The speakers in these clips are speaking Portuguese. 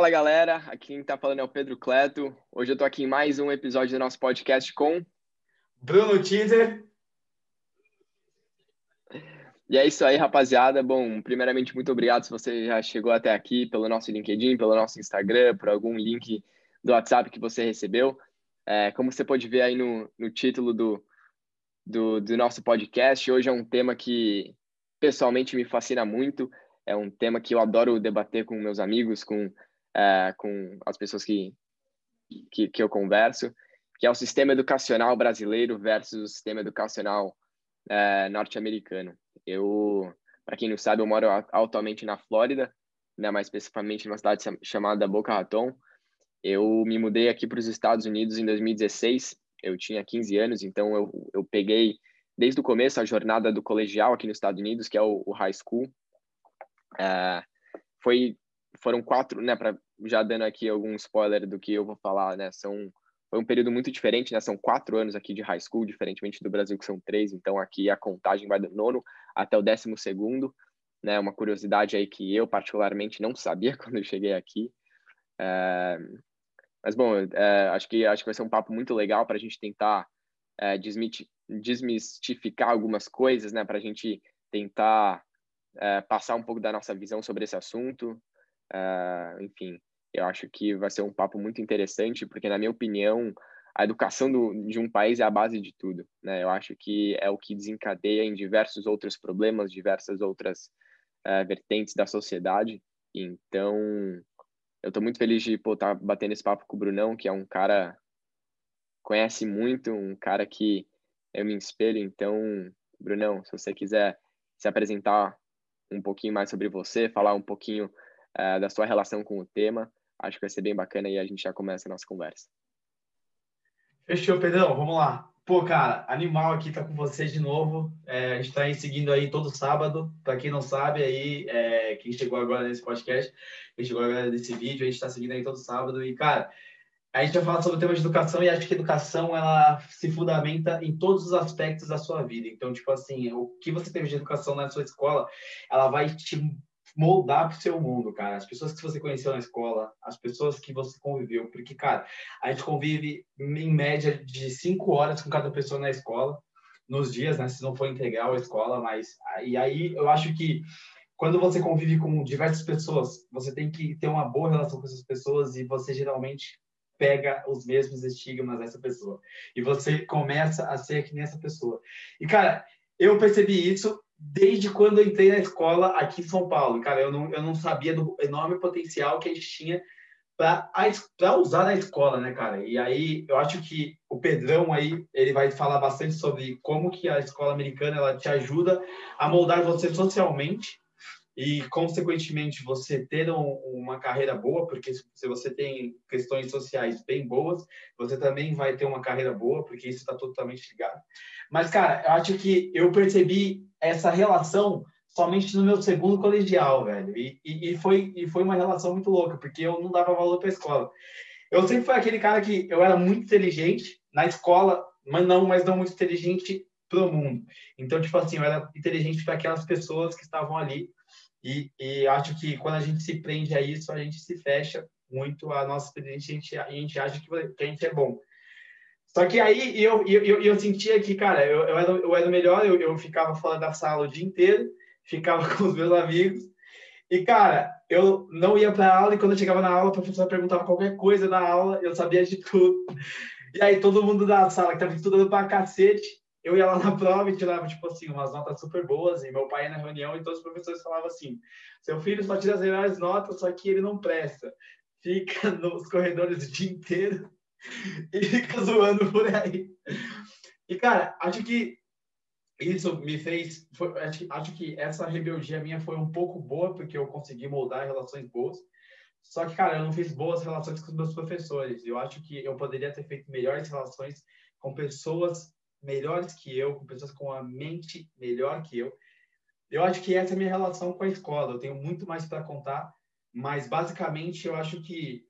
Fala galera, aqui quem está falando é o Pedro Cleto. Hoje eu estou aqui em mais um episódio do nosso podcast com Bruno Teaser. E é isso aí, rapaziada. Bom, primeiramente, muito obrigado se você já chegou até aqui pelo nosso LinkedIn, pelo nosso Instagram, por algum link do WhatsApp que você recebeu. É, como você pode ver aí no, no título do, do, do nosso podcast, hoje é um tema que pessoalmente me fascina muito. É um tema que eu adoro debater com meus amigos, com, é, com as pessoas que, que, que eu converso, que é o sistema educacional brasileiro versus o sistema educacional é, norte-americano. Eu, para quem não sabe, eu moro atualmente na Flórida, né, mais especificamente numa cidade chamada Boca Raton. Eu me mudei aqui para os Estados Unidos em 2016. Eu tinha 15 anos, então eu, eu peguei desde o começo a jornada do colegial aqui nos Estados Unidos, que é o, o high school. É, foi foram quatro, né, para já dando aqui algum spoiler do que eu vou falar, né, são foi um período muito diferente, né? São quatro anos aqui de high school, diferentemente do Brasil que são três. Então aqui a contagem vai do nono até o décimo segundo, né? Uma curiosidade aí que eu particularmente não sabia quando eu cheguei aqui. É... Mas bom, é, acho que acho que vai ser um papo muito legal para a gente tentar é, desmistificar algumas coisas, né? Para a gente tentar é, passar um pouco da nossa visão sobre esse assunto. É, enfim, eu acho que vai ser um papo muito interessante, porque, na minha opinião, a educação do, de um país é a base de tudo. Né? Eu acho que é o que desencadeia em diversos outros problemas, diversas outras uh, vertentes da sociedade. Então, eu estou muito feliz de estar tá batendo esse papo com o Brunão, que é um cara conhece muito, um cara que eu me espelho. Então, Brunão, se você quiser se apresentar um pouquinho mais sobre você, falar um pouquinho uh, da sua relação com o tema, acho que vai ser bem bacana e a gente já começa a nossa conversa. Fechou, Pedrão, vamos lá. Pô, cara, animal aqui tá com vocês de novo. É, a gente tá aí seguindo aí todo sábado. Para quem não sabe, aí, é, quem chegou agora nesse podcast, quem chegou agora nesse vídeo, a gente tá seguindo aí todo sábado. E, cara, a gente vai falar sobre o tema de educação e acho que educação ela se fundamenta em todos os aspectos da sua vida. Então, tipo assim, o que você teve de educação na sua escola, ela vai te moldar para o seu mundo, cara. As pessoas que você conheceu na escola, as pessoas que você conviveu. Porque, cara, a gente convive em média de cinco horas com cada pessoa na escola, nos dias, né? Se não for integral a escola, mas. E aí eu acho que quando você convive com diversas pessoas, você tem que ter uma boa relação com essas pessoas e você geralmente pega os mesmos estigmas dessa pessoa. E você começa a ser que nem essa pessoa. E, cara, eu percebi isso desde quando eu entrei na escola aqui em São Paulo. Cara, eu não, eu não sabia do enorme potencial que a gente tinha para usar na escola, né, cara? E aí eu acho que o Pedrão aí, ele vai falar bastante sobre como que a escola americana ela te ajuda a moldar você socialmente e, consequentemente, você ter um, uma carreira boa, porque se você tem questões sociais bem boas, você também vai ter uma carreira boa, porque isso está totalmente ligado. Mas, cara, eu acho que eu percebi essa relação somente no meu segundo colegial, velho. E, e, e, foi, e foi uma relação muito louca, porque eu não dava valor para a escola. Eu sempre fui aquele cara que eu era muito inteligente na escola, mas não, mas não muito inteligente pro mundo. Então, tipo assim, eu era inteligente para aquelas pessoas que estavam ali e, e, acho que quando a gente se prende a isso, a gente se fecha muito a nossa experiência, a gente, a gente acha que, que a gente é bom. Só que aí eu, eu, eu, sentia que, cara, eu, eu, era, eu era o melhor, eu, eu ficava fora da sala o dia inteiro, ficava com os meus amigos. E, cara, eu não ia para aula e quando eu chegava na aula, a professora perguntava qualquer coisa na aula, eu sabia de tudo. E aí todo mundo da sala que estava estudando para cacete, eu ia lá na prova e tirava, tipo assim, umas notas super boas, e meu pai ia na reunião e todos os professores falavam assim, seu filho só tira as melhores notas, só que ele não presta. Fica nos corredores o dia inteiro e fica zoando por aí. E, cara, acho que isso me fez... Foi, acho, acho que essa rebeldia minha foi um pouco boa, porque eu consegui moldar relações boas. Só que, cara, eu não fiz boas relações com os meus professores. Eu acho que eu poderia ter feito melhores relações com pessoas melhores que eu, com pessoas com a mente melhor que eu. Eu acho que essa é a minha relação com a escola. Eu tenho muito mais para contar, mas basicamente eu acho que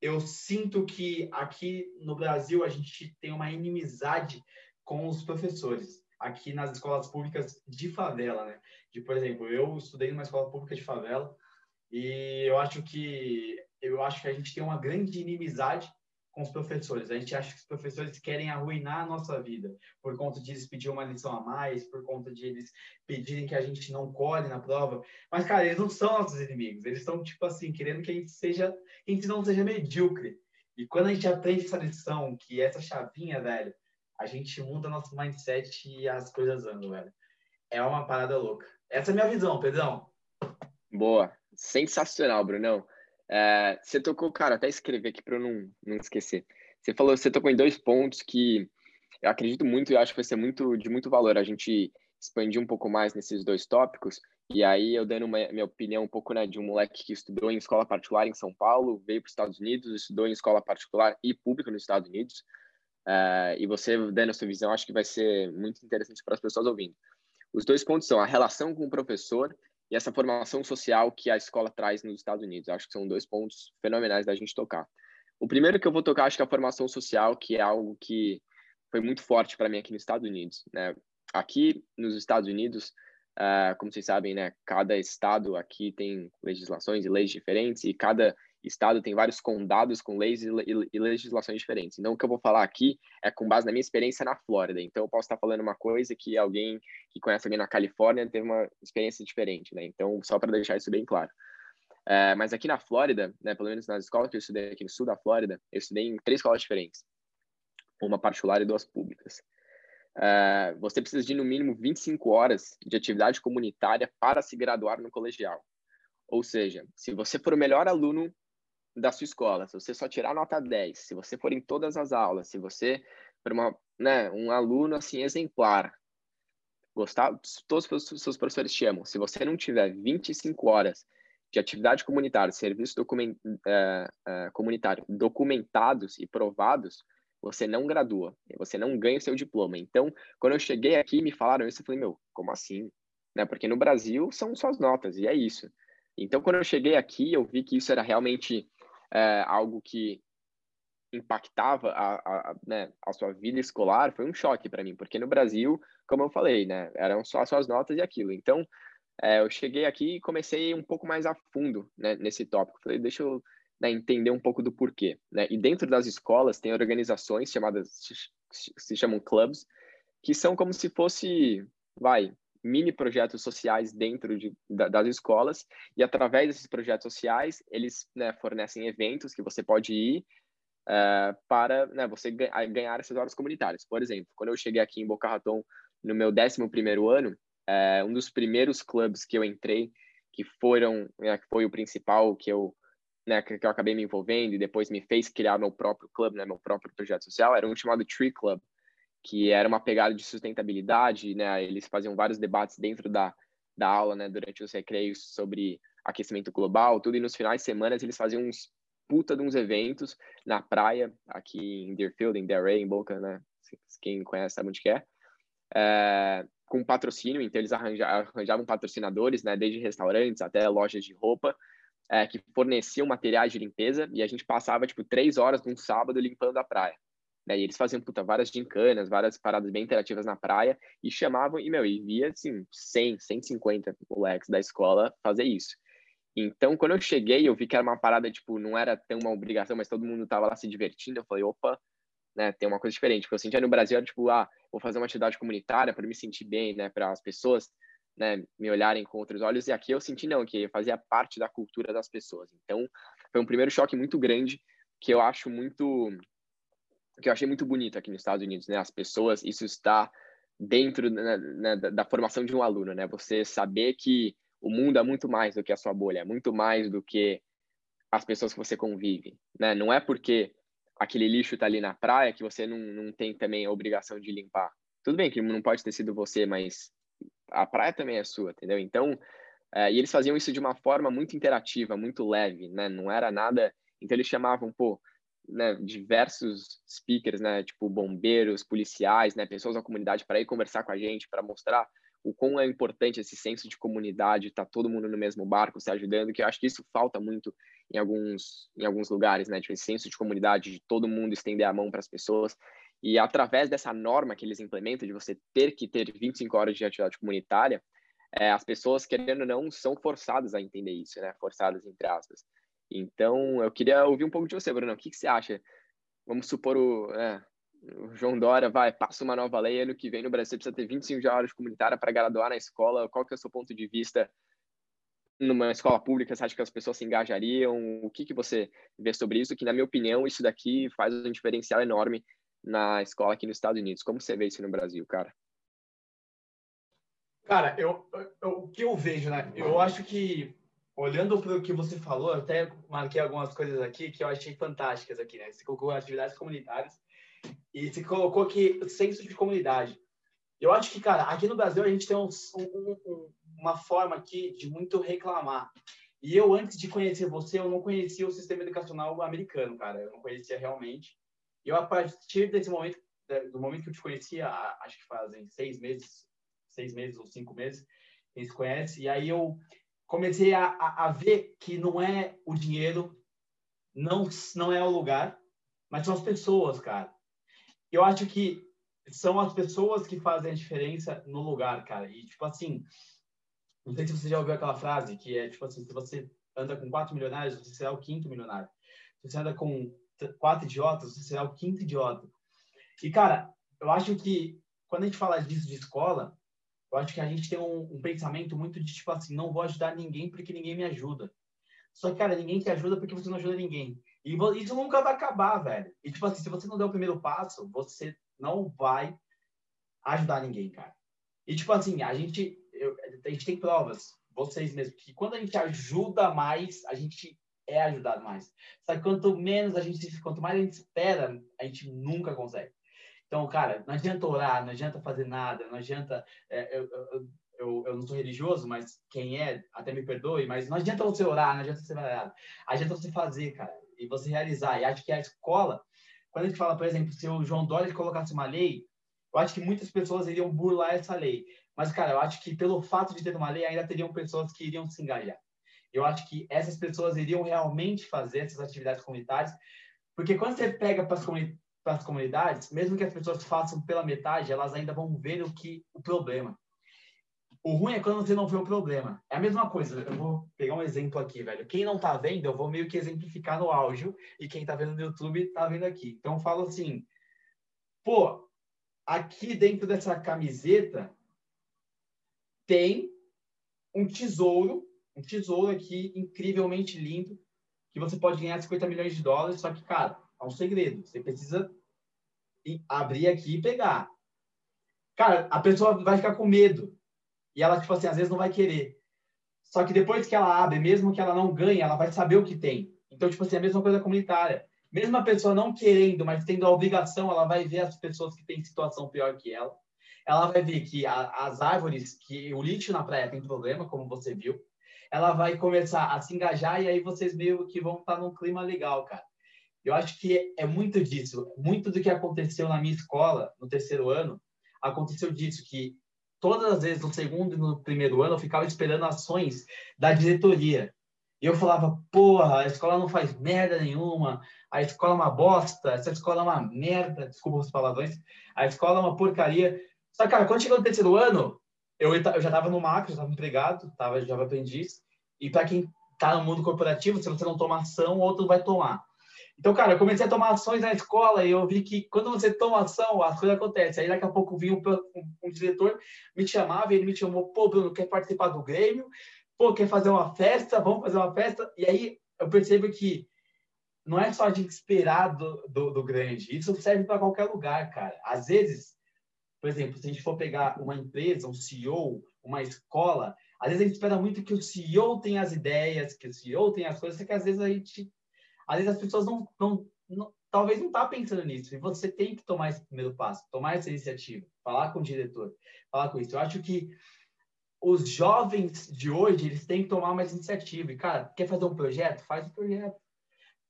eu sinto que aqui no Brasil a gente tem uma inimizade com os professores. Aqui nas escolas públicas de favela, né? De, por exemplo, eu estudei numa escola pública de favela E eu acho que eu acho que a gente tem uma grande inimizade com os professores. A gente acha que os professores querem arruinar a nossa vida por conta de eles uma lição a mais, por conta de eles pedirem que a gente não colhe na prova. Mas, cara, eles não são nossos inimigos. Eles estão, tipo assim, querendo que a gente seja, que a gente não seja medíocre. E quando a gente aprende essa lição, que é essa chavinha, velho, a gente muda nosso mindset e as coisas andam, velho. É uma parada louca. Essa é a minha visão, Pedrão. Boa. Sensacional, Brunão. É, você tocou, cara, até escrever aqui para eu não, não esquecer. Você falou, você tocou em dois pontos que eu acredito muito e acho que vai ser muito de muito valor a gente expandir um pouco mais nesses dois tópicos. E aí eu dando uma, minha opinião um pouco né, de um moleque que estudou em escola particular em São Paulo, veio para os Estados Unidos, estudou em escola particular e pública nos Estados Unidos. Uh, e você dando a sua visão, acho que vai ser muito interessante para as pessoas ouvindo. Os dois pontos são a relação com o professor e essa formação social que a escola traz nos Estados Unidos. Acho que são dois pontos fenomenais da gente tocar. O primeiro que eu vou tocar, acho que é a formação social, que é algo que foi muito forte para mim aqui nos Estados Unidos. Né? Aqui nos Estados Unidos, uh, como vocês sabem, né, cada estado aqui tem legislações e leis diferentes e cada estado tem vários condados com leis e, e, e, legislações diferentes. Então, o que eu vou falar aqui é com base na minha experiência na Flórida. Então, eu posso estar falando uma coisa que alguém que conhece alguém na Califórnia teve uma experiência diferente, né? Então, só para deixar isso bem claro. É, mas aqui na Flórida, né, pelo menos nas escolas que eu estudei aqui no sul da Flórida, eu estudei em três escolas diferentes. Uma particular e duas públicas. É, você precisa de, no mínimo, 25 horas de atividade comunitária para se graduar no colegial. Ou seja, se você for o melhor aluno da sua escola, se você só tirar nota 10, se você for em todas as aulas, se você for uma, né, um aluno assim exemplar, gostar, todos os seus professores te amam. Se você não tiver 25 horas de atividade comunitária, serviço document, é, é, comunitário documentados e provados, você não gradua, você não ganha o seu diploma. Então, quando eu cheguei aqui me falaram isso, eu falei, meu, como assim? Né? Porque no Brasil são só as notas, e é isso. Então, quando eu cheguei aqui, eu vi que isso era realmente é, algo que impactava a, a, né, a sua vida escolar foi um choque para mim, porque no Brasil, como eu falei, né, eram só as suas notas e aquilo. Então, é, eu cheguei aqui e comecei um pouco mais a fundo né, nesse tópico. Falei, deixa eu né, entender um pouco do porquê. Né? E dentro das escolas tem organizações chamadas, se chamam clubs, que são como se fosse, vai, mini projetos sociais dentro de, da, das escolas e através desses projetos sociais eles né, fornecem eventos que você pode ir uh, para né, você ganhar essas horas comunitárias. Por exemplo, quando eu cheguei aqui em Boca Raton no meu 11 primeiro ano, uh, um dos primeiros clubes que eu entrei que foram né, que foi o principal que eu né, que, eu acabei me envolvendo e depois me fez criar meu próprio clube, né, meu próprio projeto social, era um chamado Tree Club, que era uma pegada de sustentabilidade, né? Eles faziam vários debates dentro da, da aula, né? Durante os recreios sobre aquecimento global, tudo. E nos finais de semana eles faziam uns puta de uns eventos na praia, aqui em Deerfield, em Delray, em Boca, né? Quem conhece sabe onde que é. é com patrocínio, então eles arranjavam patrocinadores, né? Desde restaurantes até lojas de roupa, é, que forneciam materiais de limpeza e a gente passava, tipo, três horas num sábado limpando a praia. Né? E eles faziam puta, várias gincanas, várias paradas bem interativas na praia e chamavam, e meu, e via assim, 100, 150 moleques da escola fazer isso. Então, quando eu cheguei, eu vi que era uma parada, tipo, não era tão uma obrigação, mas todo mundo tava lá se divertindo. Eu falei, opa, né, tem uma coisa diferente. Porque eu sentia no Brasil, era tipo, ah, vou fazer uma atividade comunitária para me sentir bem, né, para as pessoas, né, me olharem com outros olhos. E aqui eu senti, não, que fazia parte da cultura das pessoas. Então, foi um primeiro choque muito grande que eu acho muito que eu achei muito bonito aqui nos Estados Unidos, né? As pessoas, isso está dentro né, né, da, formação de um aluno, né? Você saber que o mundo é muito mais do que a sua bolha, é muito mais do que as pessoas que você convive, né? Não é porque aquele lixo está ali na praia que você não, não tem também a obrigação de limpar. Tudo bem que não pode ter sido você, mas a praia também é sua, entendeu? Então, é, e eles faziam isso de uma forma muito interativa, muito leve, né? Não era nada. Então eles chamavam, pô, né, diversos speakers, né, tipo bombeiros, policiais, né, pessoas da comunidade para ir conversar com a gente, para mostrar o quão é importante esse senso de comunidade, tá todo mundo no mesmo barco, se ajudando, que eu acho que isso falta muito em alguns em alguns lugares, né, tipo esse senso de comunidade, de todo mundo estender a mão para as pessoas. E através dessa norma que eles implementam de você ter que ter 25 horas de atividade comunitária, é, as pessoas, querendo ou não, são forçadas a entender isso, né? Forçadas, entre aspas. Então, eu queria ouvir um pouco de você, Bruno. O que, que você acha? Vamos supor o, é, o João Dória, vai, passa uma nova lei, ano que vem no Brasil precisa ter 25 horas comunitária para graduar na escola. Qual que é o seu ponto de vista numa escola pública? Você acha que as pessoas se engajariam? O que, que você vê sobre isso? Que, na minha opinião, isso daqui faz um diferencial enorme na escola aqui nos Estados Unidos. Como você vê isso no Brasil, cara? Cara, eu, eu, o que eu vejo, né? Eu acho que, olhando para o que você falou, até marquei algumas coisas aqui que eu achei fantásticas aqui, né? Você colocou atividades comunitárias e você colocou aqui senso de comunidade. Eu acho que, cara, aqui no Brasil a gente tem um, um, uma forma aqui de muito reclamar. E eu, antes de conhecer você, eu não conhecia o sistema educacional americano, cara. Eu não conhecia realmente. E eu, a partir desse momento, do momento que eu te conhecia, acho que fazem seis meses, seis meses ou cinco meses, a gente se conhece, e aí eu comecei a, a, a, ver que não é o dinheiro, não, não é o lugar, mas são as pessoas, cara. Eu acho que são as pessoas que fazem a diferença no lugar, cara. E, tipo assim, não sei se você já ouviu aquela frase que é, tipo assim, se você anda com quatro milionários, você será o quinto milionário. Se você anda com quatro idiotas, você será o quinto idiota. E, cara, eu acho que quando a gente fala disso de escola, eu acho que a gente tem um, um, pensamento muito de tipo assim, não vou ajudar ninguém porque ninguém me ajuda. Só que, cara, ninguém te ajuda porque você não ajuda ninguém. E isso nunca vai acabar, velho. E, tipo assim, se você não der o primeiro passo, você não vai ajudar ninguém, cara. E, tipo assim, a gente, eu, a gente tem provas, vocês mesmos, que quando a gente ajuda mais, a gente é ajudado mais. Só que quanto menos a gente, quanto mais a gente espera, a gente nunca consegue. Então, cara, não adianta orar, não adianta fazer nada, não adianta. É, eu, eu, eu, eu, não sou religioso, mas quem é, até me perdoe, mas não adianta você orar, não adianta você fazer nada. Adianta você fazer, cara, e você realizar. E acho que a escola, quando a gente fala, por exemplo, se o João Dória colocasse uma lei, eu acho que muitas pessoas iriam burlar essa lei. Mas, cara, eu acho que pelo fato de ter uma lei, ainda teriam pessoas que iriam se engajar. Eu acho que essas pessoas iriam realmente fazer essas atividades comunitárias, porque quando você pega para as comunidades, para as comunidades, mesmo que as pessoas façam pela metade, elas ainda vão ver o que o problema. O ruim é quando você não vê o problema. É a mesma coisa. Eu vou pegar um exemplo aqui, velho. Quem não tá vendo, eu vou meio que exemplificar no áudio e quem tá vendo no YouTube tá vendo aqui. Então eu falo assim: pô, aqui dentro dessa camiseta tem um tesouro, um tesouro aqui incrivelmente lindo, que você pode ganhar 50 milhões de dólares, só que, cara, é um segredo. Você precisa abrir aqui e pegar. Cara, a pessoa vai ficar com medo. E ela, tipo assim, às vezes não vai querer. Só que depois que ela abre, mesmo que ela não ganhe, ela vai saber o que tem. Então, tipo assim, é a mesma coisa comunitária. Mesmo a pessoa não querendo, mas tendo a obrigação, ela vai ver as pessoas que têm situação pior que ela. Ela vai ver que a, as árvores, que o lixo na praia tem problema, como você viu. Ela vai começar a se engajar e aí vocês meio que vão estar num clima legal, cara. Eu acho que é muito disso. Muito do que aconteceu na minha escola, no terceiro ano, aconteceu disso, que todas as vezes, no segundo e no primeiro ano, eu ficava esperando ações da diretoria. E eu falava, porra, a escola não faz merda nenhuma, a escola é uma bosta, essa escola é uma merda, desculpa os palavrões, a escola é uma porcaria. Só que, cara, quando chegou no terceiro ano, eu, já estava no macro, já estava empregado, já aprendiz, e para quem está no mundo corporativo, se você não toma ação, outro vai tomar. Então, cara, eu comecei a tomar ações na escola e eu vi que quando você toma ação, as coisas acontecem. Aí daqui a pouco vinha um, um, um diretor, me chamava e ele me chamou, pô, Bruno, quer participar do Grêmio? Pô, quer fazer uma festa? Vamos fazer uma festa? E aí eu percebo que não é só a gente esperar do, do, do grande, isso serve para qualquer lugar, cara. Às vezes, por exemplo, se a gente for pegar uma empresa, um CEO, uma escola, às vezes a gente espera muito que o CEO tenha as ideias, que o CEO tenha as coisas, que às vezes a gente às vezes as pessoas não, não, não talvez não tá pensando nisso. E você tem que tomar esse primeiro passo, tomar essa iniciativa, falar com o diretor, falar com isso. Eu acho que os jovens de hoje, eles têm que tomar mais iniciativa. E, cara, quer fazer um projeto? Faz um projeto.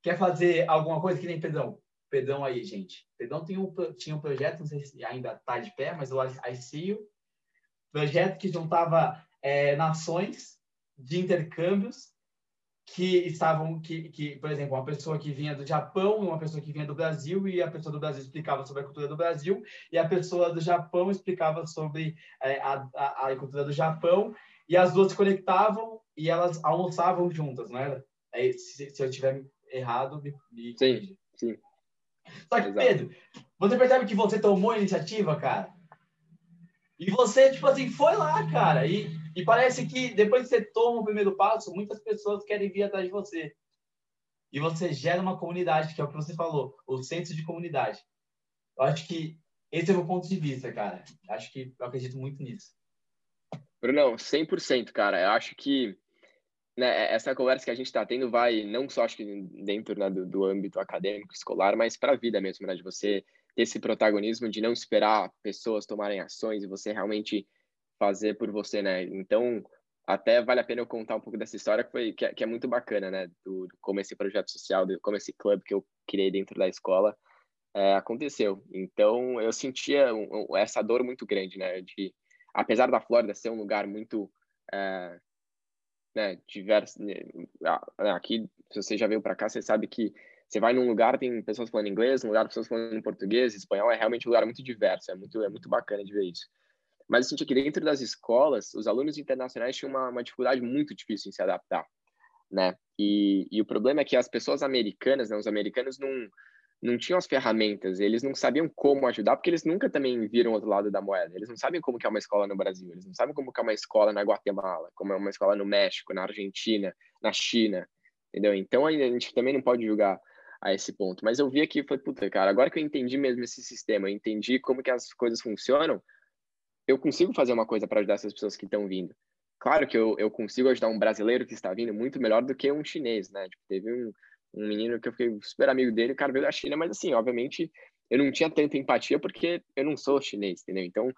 Quer fazer alguma coisa que nem Pedrão? Pedrão aí, gente. Pedrão tinha um, tinha um projeto, não sei se ainda está de pé, mas o ICIO, projeto que juntava é, nações de intercâmbios que estavam, que, que, por exemplo, uma pessoa que vinha do Japão, uma pessoa que vinha do Brasil, e a pessoa do Brasil explicava sobre a cultura do Brasil, e a pessoa do Japão explicava sobre é, a, a, a, cultura do Japão, e as duas se conectavam e elas almoçavam juntas, não era? É, se, se eu estiver errado, me, me Sim, sim. Só que, Exato. Pedro, você percebe que você tomou a iniciativa, cara? E você, tipo assim, foi lá, cara, e e parece que depois que você toma o primeiro passo, muitas pessoas querem vir atrás de você. E você gera uma comunidade, que é o que você falou, o senso de comunidade. Eu acho que esse é o meu ponto de vista, cara. Acho que eu acredito muito nisso. Brunão, 100%, cara. Eu acho que né, essa conversa que a gente está tendo vai não só acho que dentro né, do, do âmbito acadêmico, escolar, mas para a vida mesmo, né? De você ter esse protagonismo, de não esperar pessoas tomarem ações e você realmente fazer por você, né? Então, até vale a pena eu contar um pouco dessa história que foi que é, que é muito bacana, né? Do, do, como esse projeto social, do, como esse clube que eu criei dentro da escola é, aconteceu. Então, eu sentia um, um, essa dor muito grande, né? De apesar da Flórida ser um lugar muito é, né, diverso, né, aqui se você já veio para cá, você sabe que você vai num lugar tem pessoas falando inglês, num lugar pessoas falando português, espanhol, é realmente um lugar muito diverso, é muito é muito bacana de ver isso. Mas eu senti que dentro das escolas, os alunos internacionais tinham uma, uma dificuldade muito difícil em se adaptar, né? E, e o problema é que as pessoas americanas, né, os americanos não, não tinham as ferramentas, eles não sabiam como ajudar, porque eles nunca também viram o outro lado da moeda. Eles não sabem como que é uma escola no Brasil, eles não sabem como que é uma escola na Guatemala, como é uma escola no México, na Argentina, na China, entendeu? Então a gente também não pode julgar a esse ponto. Mas eu vi aqui e falei, puta, cara, agora que eu entendi mesmo esse sistema, eu entendi como que as coisas funcionam, eu consigo fazer uma coisa para ajudar essas pessoas que estão vindo. Claro que eu, eu consigo ajudar um brasileiro que está vindo muito melhor do que um chinês, né? Tipo, teve um, um menino que eu fiquei super amigo dele, o cara veio da China, mas assim, obviamente, eu não tinha tanta empatia porque eu não sou chinês, entendeu? Então,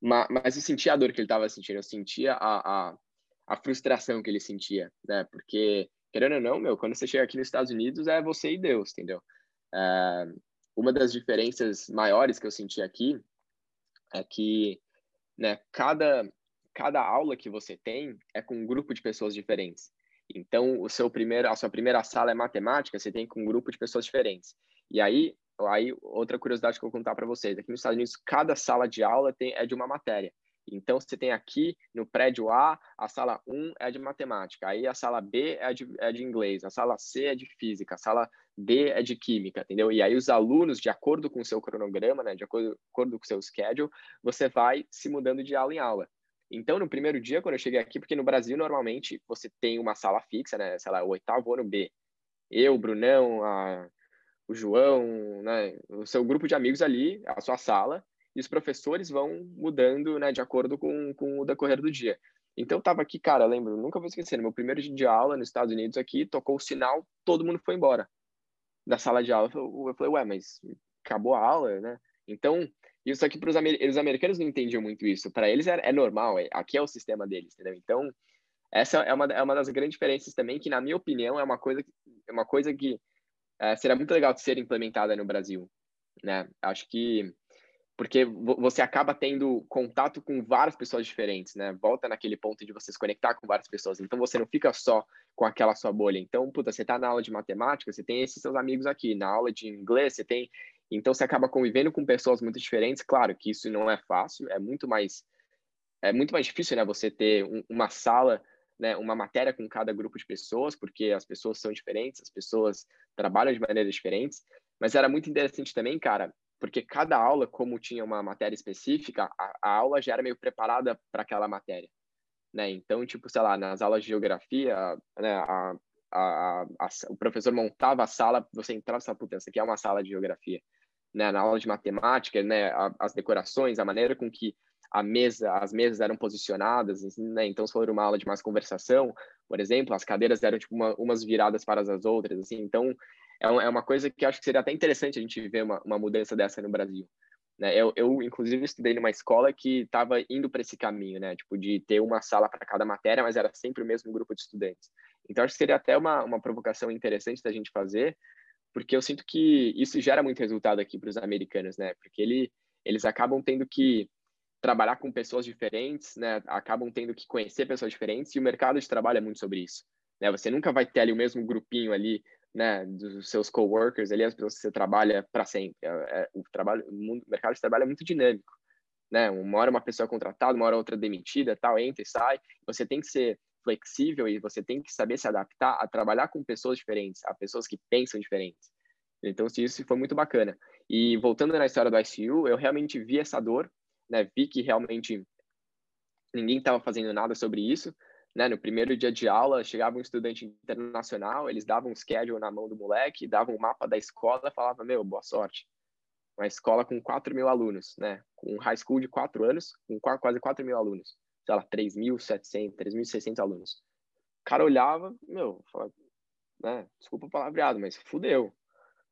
mas, mas eu sentia a dor que ele estava sentindo, eu sentia a, a, a, frustração que ele sentia, né? Porque, querendo ou não, meu, quando você chega aqui nos Estados Unidos, é você e Deus, entendeu? É, uma das diferenças maiores que eu senti aqui é que né? Cada cada aula que você tem é com um grupo de pessoas diferentes. Então, o seu primeiro, a sua primeira sala é matemática, você tem com um grupo de pessoas diferentes. E aí, aí outra curiosidade que eu vou contar para vocês, aqui nos Estados Unidos, cada sala de aula tem, é de uma matéria. Então, você tem aqui no prédio A, a sala 1 é de matemática, aí a sala B é de, é de inglês, a sala C é de física, a sala D é de química, entendeu? E aí os alunos, de acordo com o seu cronograma, né, de acordo, acordo com o seu schedule, você vai se mudando de aula em aula. Então, no primeiro dia, quando eu cheguei aqui, porque no Brasil, normalmente, você tem uma sala fixa, né, sei lá, o oitavo ano B. Eu, o Brunão, a, o João, né, o seu grupo de amigos ali, a sua sala, e os professores vão mudando, né, de acordo com, com o decorrer do dia. Então, tava aqui, cara, lembro, nunca vou esquecer, no meu primeiro dia de aula nos Estados Unidos aqui, tocou o sinal, todo mundo foi embora da sala de aula. Eu falei, ué, mas acabou a aula, né? Então, isso aqui para os amer americanos não entendiam muito isso. Para eles é, é normal, é, aqui é o sistema deles, entendeu? Então, essa é uma, é uma das grandes diferenças também, que na minha opinião é uma coisa, é uma coisa que é, será muito legal de ser implementada no Brasil, né? Acho que porque você acaba tendo contato com várias pessoas diferentes, né? Volta naquele ponto de você se conectar com várias pessoas. Então você não fica só com aquela sua bolha. Então, puta, você tá na aula de matemática, você tem esses seus amigos aqui. Na aula de inglês, você tem. Então você acaba convivendo com pessoas muito diferentes. Claro que isso não é fácil, é muito mais é muito mais difícil, né? Você ter um, uma sala, né? Uma matéria com cada grupo de pessoas, porque as pessoas são diferentes, as pessoas trabalham de maneiras diferentes. Mas era muito interessante também, cara, porque cada aula, como tinha uma matéria específica, a, a aula já era meio preparada para aquela matéria, né? Então, tipo, sei lá, nas aulas de geografia, né, a, a, a, o professor montava a sala, você entrava e falava, puta, essa aqui é uma sala de geografia, né? Na aula de matemática, né, as decorações, a maneira com que a mesa, as mesas eram posicionadas, assim, né? Então, se for uma aula de mais conversação, por exemplo, as cadeiras eram tipo uma, umas viradas para as outras, assim. Então, é, é uma coisa que acho que seria até interessante a gente ver uma, uma mudança dessa no Brasil. Né? Eu, eu, inclusive, estudei numa escola que estava indo para esse caminho, né? Tipo, de ter uma sala para cada matéria, mas era sempre o mesmo grupo de estudantes. Então, acho que seria até uma, uma provocação interessante da gente fazer, porque eu sinto que isso gera muito resultado aqui para os americanos, né? Porque ele, eles acabam tendo que trabalhar com pessoas diferentes, né? Acabam tendo que conhecer pessoas diferentes e o mercado de trabalho é muito sobre isso né? Você nunca vai ter ali o mesmo grupinho ali, né, dos seus coworkers ali, as pessoas que você trabalha para sempre. É, é, o trabalho, o, mundo, o mercado de trabalho é muito dinâmico, né? Uma hora uma pessoa é contratada, uma hora outra demitida, tal, entra e sai. Você tem que ser flexível e você tem que saber se adaptar a trabalhar com pessoas diferentes, a pessoas que pensam diferentes. Então, isso foi muito bacana. E voltando na história do ICU, eu realmente vi essa dor, né? Vi que realmente ninguém estava fazendo nada sobre isso. Né? No primeiro dia de aula, chegava um estudante internacional, eles davam um schedule na mão do moleque, davam um mapa da escola falavam, meu, boa sorte. Uma escola com 4 mil alunos, né? Com um high school de 4 anos, com quase 4 mil alunos. Sei lá, 3.700, 3.600 alunos. O cara olhava, meu, falava, né? Desculpa o palavreado, mas fudeu.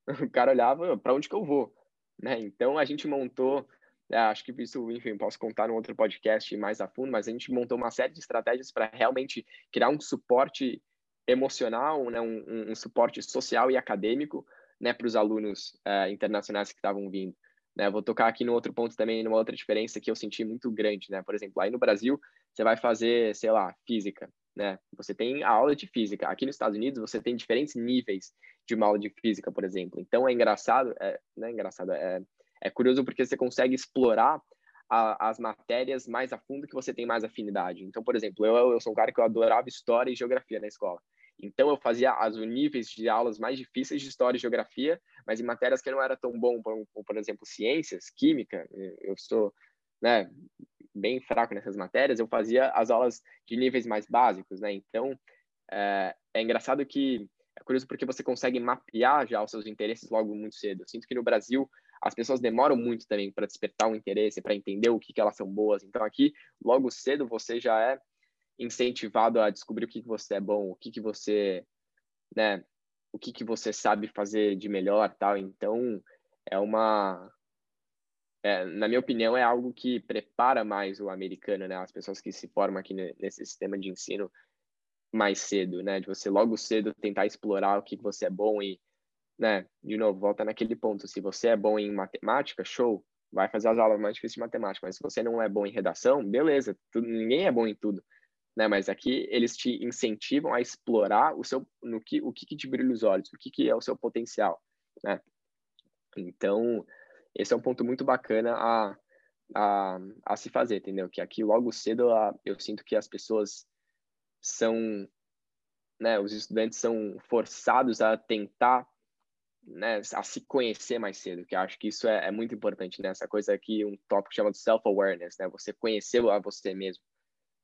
O cara olhava, para onde que eu vou? Né? Então, a gente montou é, acho que isso, enfim, posso contar num outro podcast mais a fundo, mas a gente montou uma série de estratégias para realmente criar um suporte emocional, né, um, um, suporte social e acadêmico né, para os alunos uh, internacionais que estavam vindo. Né? Vou tocar aqui no outro ponto também, numa outra diferença que eu senti muito grande. Né? Por exemplo, aí no Brasil, você vai fazer, sei lá, física. Né? Você tem a aula de física. Aqui nos Estados Unidos, você tem diferentes níveis de uma aula de física, por exemplo. Então, é engraçado, é, não é engraçado, é é curioso porque você consegue explorar a, as matérias mais a fundo que você tem mais afinidade. Então, por exemplo, eu, eu sou um cara que eu adorava história e geografia na escola. Então, eu fazia as níveis de aulas mais difíceis de história e geografia, mas em matérias que não era tão bom, por, por exemplo, ciências, química, eu sou né, bem fraco nessas matérias, eu fazia as aulas de níveis mais básicos, né? Então, é, é engraçado que é curioso porque você consegue mapear já os seus interesses logo muito cedo. Eu sinto que no Brasil as pessoas demoram muito também para despertar um interesse, para entender o que, que elas são boas. Então, aqui, logo cedo, você já é incentivado a descobrir o que, que você é bom, o que, que você, né, o que, que você sabe fazer de melhor, tal. Então, é uma, é, na minha opinião, é algo que prepara mais o americano, né, as pessoas que se formam aqui nesse sistema de ensino mais cedo, né, de você logo cedo tentar explorar o que, que você é bom e né, de novo, volta naquele ponto. Se você é bom em matemática, show, vai fazer as aulas mais difíceis de matemática. Mas se você não é bom em redação, beleza, tudo, ninguém é bom em tudo. Né? Mas aqui eles te incentivam a explorar o seu, no que, o que, que te brilha os olhos, o que, que é o seu potencial, né? Então, esse é um ponto muito bacana a, a, a se fazer, entendeu? Que aqui logo cedo a, eu sinto que as pessoas são, né, os estudantes são forçados a tentar né, a se conhecer mais cedo, que eu acho que isso é, é muito importante, né? Essa coisa aqui, um tópico chamado self-awareness, né? Você conhecer a você mesmo.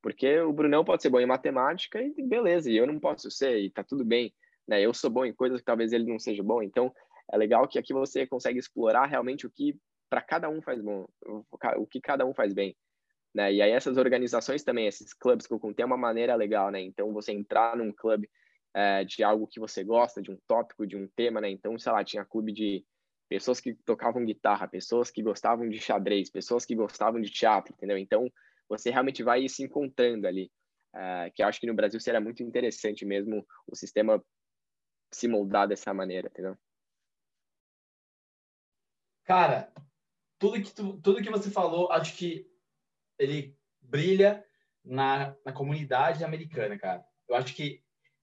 Porque o Brunão pode ser bom em matemática e beleza, e eu não posso ser, e tá tudo bem, né? Eu sou bom em coisas que talvez ele não seja bom, então é legal que aqui você consegue explorar realmente o que para cada um faz bom, o que cada um faz bem. Né? E aí essas organizações também, esses clubes que eu contei, é uma maneira legal, né? Então você entrar num clube é, de algo que você gosta, de um tópico, de um tema, né? Então, sei lá, tinha clube de pessoas que tocavam guitarra, pessoas que gostavam de xadrez, pessoas que gostavam de teatro, entendeu? Então, você realmente vai se encontrando ali. É, que eu acho que no Brasil seria muito interessante mesmo o sistema se moldar dessa maneira, entendeu? Cara, tudo que, tu, tudo que você falou, acho que ele brilha na, na comunidade americana, cara. Eu acho que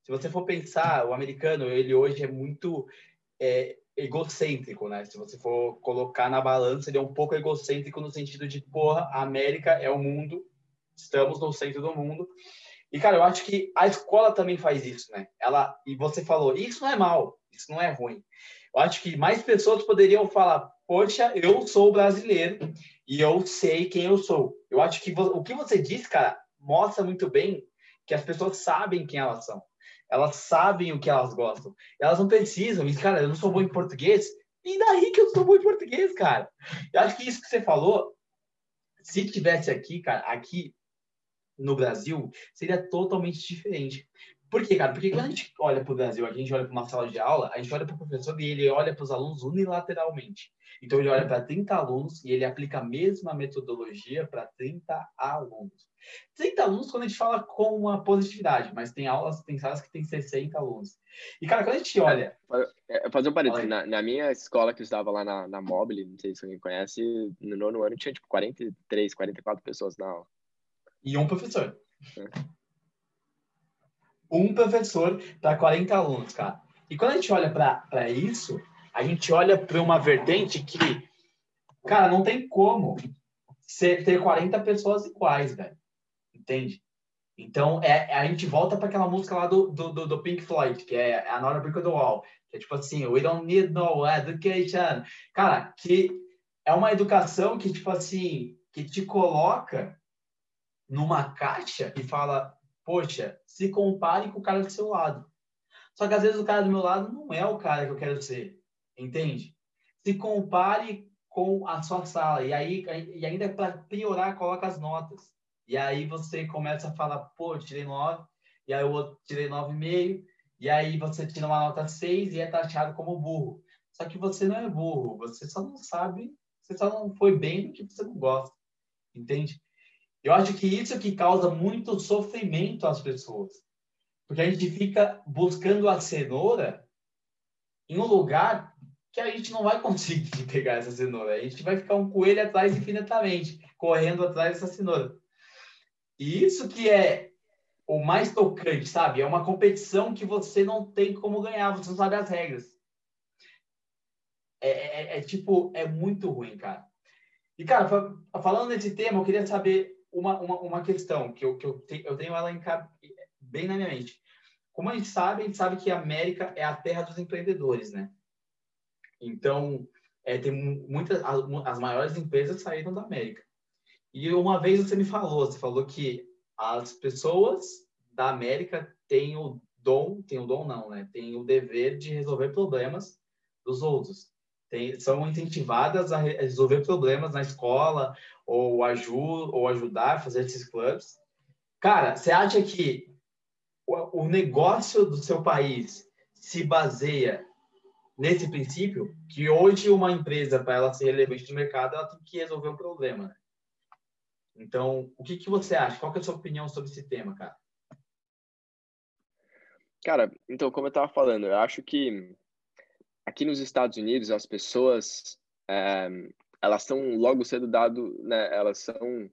se você for pensar, o americano, ele hoje é muito é, egocêntrico, né? Se você for colocar na balança, ele é um pouco egocêntrico no sentido de, porra, a América é o mundo, estamos no centro do mundo. E, cara, eu acho que a escola também faz isso, né? Ela, e você falou, isso não é mal, isso não é ruim. Eu acho que mais pessoas poderiam falar, poxa, eu sou brasileiro e eu sei quem eu sou. Eu acho que o que você disse, cara, mostra muito bem que as pessoas sabem quem elas são. Elas sabem o que elas gostam. Elas não precisam. E, cara, eu não sou bom em português. E daí que eu sou bom em português, cara? Eu acho que isso que você falou, se tivesse aqui, cara, aqui no Brasil, seria totalmente diferente. Por quê, cara? Porque quando a gente olha para o Brasil, a gente olha para uma sala de aula, a gente olha para o professor e ele olha para os alunos unilateralmente. Então, ele olha para 30 alunos e ele aplica a mesma metodologia para 30 alunos. 30 alunos quando a gente fala com uma positividade, mas tem aulas, tem salas que tem 60 alunos. E, cara, quando a gente olha. É, fazer um parênteses, na, na, minha escola que eu estava lá na, na Mobile, não sei se alguém conhece, no nono ano tinha tipo 43, 44 pessoas na aula. E um professor. É. Um professor para 40 alunos, cara. E quando a gente olha para isso, a gente olha para uma vertente que, cara, não tem como ser, ter 40 pessoas iguais, velho. Entende? Então, é, a gente volta para aquela música lá do, do, do, Pink Floyd, que é Another Brick of the Wall, que é tipo assim, We don't need no education. Cara, que é uma educação que, tipo assim, que te coloca numa caixa e fala, poxa, se compare com o cara do seu lado. Só que às vezes o cara do meu lado não é o cara que eu quero ser, entende? Se compare com a sua sala e aí e ainda para piorar coloca as notas. E aí você começa a falar, pô, tirei 9, e aí o outro tirei 9,5, e aí você tira uma nota 6 e é taxado como burro. Só que você não é burro, você só não sabe, você só não foi bem do que você não gosta. Entende? Eu acho que isso é que causa muito sofrimento às pessoas. Porque a gente fica buscando a cenoura em um lugar que a gente não vai conseguir pegar essa cenoura. A gente vai ficar um coelho atrás infinitamente, correndo atrás dessa cenoura. E isso que é o mais tocante, sabe? É uma competição que você não tem como ganhar, você não sabe as regras. É, é, é tipo, é muito ruim, cara. E, cara, falando nesse tema, eu queria saber uma, uma, uma questão que, eu, que eu, te, eu tenho ela em, bem na minha mente. Como a gente sabe, a gente sabe que a América é a terra dos empreendedores, né? Então, é, tem muitas, as, as maiores empresas saíram da América. E uma vez você me falou, você falou que as pessoas da América têm o dom, tem o dom não, né? Tem o dever de resolver problemas dos outros. Tem, são incentivadas a resolver problemas na escola ou, ou ajudar a fazer esses clubes. Cara, você acha que o, o negócio do seu país se baseia nesse princípio? Que hoje uma empresa, para ela ser relevante no mercado, ela tem que resolver um problema, né? Então, o que, que você acha? Qual é a sua opinião sobre esse tema, cara? Cara, então, como eu estava falando, eu acho que aqui nos Estados Unidos as pessoas é, elas são logo cedo dado, né? Elas são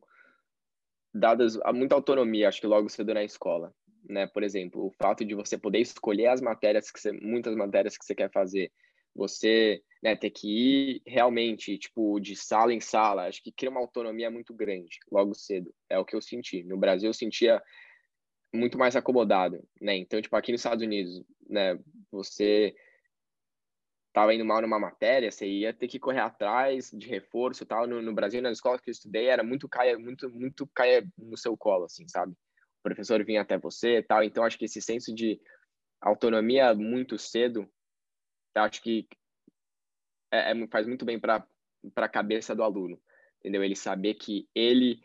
dadas a muita autonomia, acho que logo cedo na escola, né? Por exemplo, o fato de você poder escolher as matérias que você, muitas matérias que você quer fazer, você né, ter que ir realmente, tipo, de sala em sala, acho que cria uma autonomia muito grande logo cedo. É o que eu senti. No Brasil, eu sentia muito mais acomodado, né? Então, tipo, aqui nos Estados Unidos, né, você estava indo mal numa matéria, você ia ter que correr atrás de reforço tal. No, no Brasil, nas escolas que eu estudei, era muito caia, muito, muito caia no seu colo, assim, sabe? O professor vinha até você tal. Então, acho que esse senso de autonomia muito cedo, acho que é, é, faz muito bem para a cabeça do aluno, entendeu? Ele saber que ele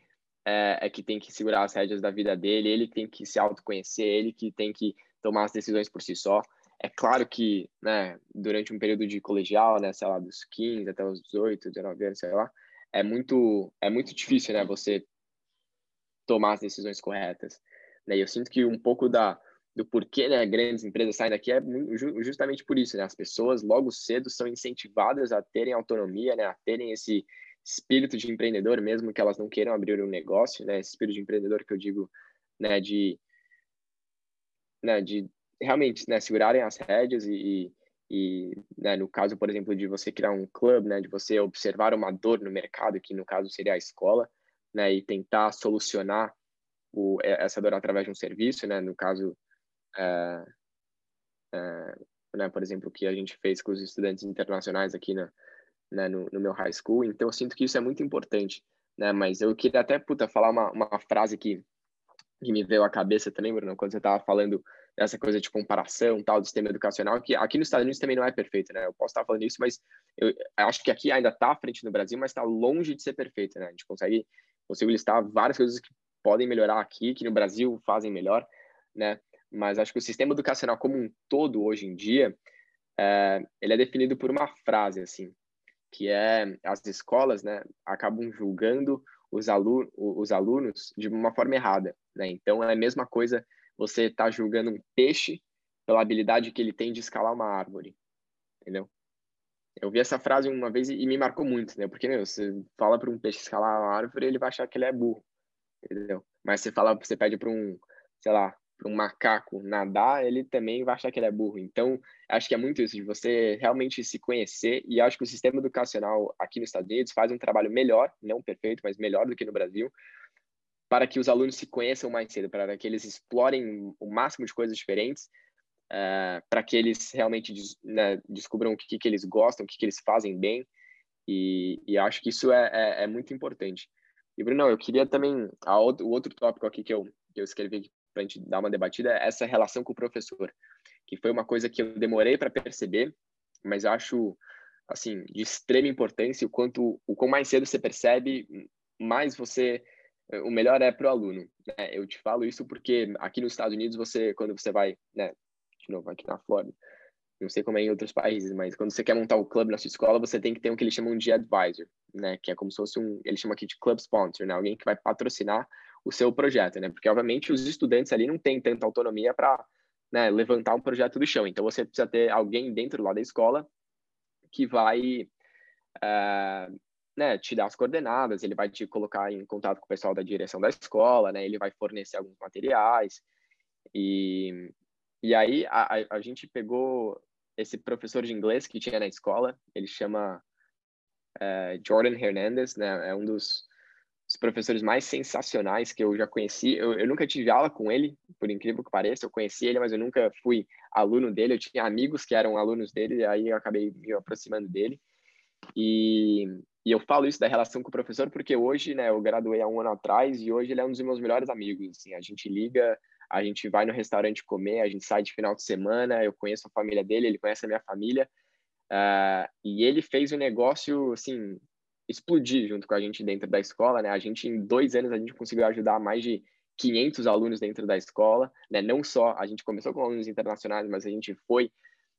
é, é, que tem que segurar as rédeas da vida dele, ele tem que se autoconhecer, ele que tem que tomar as decisões por si só. É claro que, né, durante um período de colegial, né, sei lá, dos 15 até os 18, 19 anos, sei lá, é muito, é muito difícil, né, você tomar as decisões corretas. Né? E eu sinto que um pouco da, do porquê né, grandes empresas saem daqui é justamente por isso, né? As pessoas logo cedo são incentivadas a terem autonomia, né? A terem esse espírito de empreendedor, mesmo que elas não queiram abrir um negócio, né? Esse espírito de empreendedor que eu digo, né? De, né? De realmente, né? Segurarem as rédeas e, e né, no caso, por exemplo, de você criar um clube, né? De você observar uma dor no mercado, que no caso seria a escola, né? E tentar solucionar o, essa dor através de um serviço, né? No caso é, é, né, por exemplo, o que a gente fez com os estudantes internacionais aqui na, né, no, no, meu high school. Então, eu sinto que isso é muito importante, né? Mas eu queria até, puta, falar uma, uma frase que, que me veio à cabeça também, Bruno, quando você estava falando dessa coisa de comparação, tal, do sistema educacional, que aqui nos Estados Unidos também não é perfeito, né? Eu posso estar falando isso, mas eu acho que aqui ainda está à frente no Brasil, mas está longe de ser perfeito, né? A gente consegue, consigo listar várias coisas que podem melhorar aqui, que no Brasil fazem melhor, né? Mas acho que o sistema educacional como um todo hoje em dia é, ele é definido por uma frase assim que é as escolas né acabam julgando os, alunos os alunos de uma forma errada né? Então é a mesma coisa você tá julgando um peixe pela habilidade que ele tem de escalar uma árvore entendeu? Eu vi essa frase uma vez e, me marcou muito né? Porque meu, você fala para um peixe escalar uma árvore ele vai achar que ele é burro entendeu? Mas você fala você pede para um sei lá um macaco nadar, ele também vai achar que ele é burro. Então, acho que é muito isso, de você realmente se conhecer, e acho que o sistema educacional aqui nos Estados Unidos faz um trabalho melhor, não perfeito, mas melhor do que no Brasil, para que os alunos se conheçam mais cedo, para que eles explorem o máximo de coisas diferentes, uh, para que eles realmente né, descubram o que, que eles gostam, o que, que eles fazem bem, e, e acho que isso é, é, é muito importante. E, Bruno, eu queria também, a, o outro tópico aqui que eu, que eu escrevi para a gente dar uma debatida, é essa relação com o professor, que foi uma coisa que eu demorei para perceber, mas acho assim de extrema importância o quanto o quanto mais cedo você percebe, mais você o melhor é para o aluno. Né? Eu te falo isso porque aqui nos Estados Unidos você quando você vai, né, de novo aqui na Flórida, não sei como é em outros países, mas quando você quer montar o um clube na sua escola, você tem que ter o que eles chamam de advisor, né? Que é como se fosse um, eles chamam aqui de club sponsor, né? Alguém que vai patrocinar o seu projeto, né? Porque, obviamente, os estudantes ali não têm tanta autonomia para né, levantar um projeto do chão. Então, você precisa ter alguém dentro lá da escola que vai uh, né, te dar as coordenadas, ele vai te colocar em contato com o pessoal da direção da escola, né? Ele vai fornecer alguns materiais. E, e aí, a, a, gente pegou esse professor de inglês que tinha na escola, ele chama uh, Jordan Hernandez, né? É um dos os professores mais sensacionais que eu já conheci. Eu, eu, nunca tive aula com ele, por incrível que pareça. Eu conheci ele, mas eu nunca fui aluno dele. Eu tinha amigos que eram alunos dele, aí eu acabei me aproximando dele. E, e eu falo isso da relação com o professor porque hoje, né, eu graduei há um ano atrás e hoje ele é um dos meus melhores amigos. Assim, a gente liga, a gente vai no restaurante comer, a gente sai de final de semana. Eu conheço a família dele, ele conhece a minha família. Uh, e ele fez um negócio, assim, explodir junto com a gente dentro da escola, né? A gente, em dois anos, a gente conseguiu ajudar mais de 500 alunos dentro da escola, né? Não só, a gente começou com alunos internacionais, mas a gente foi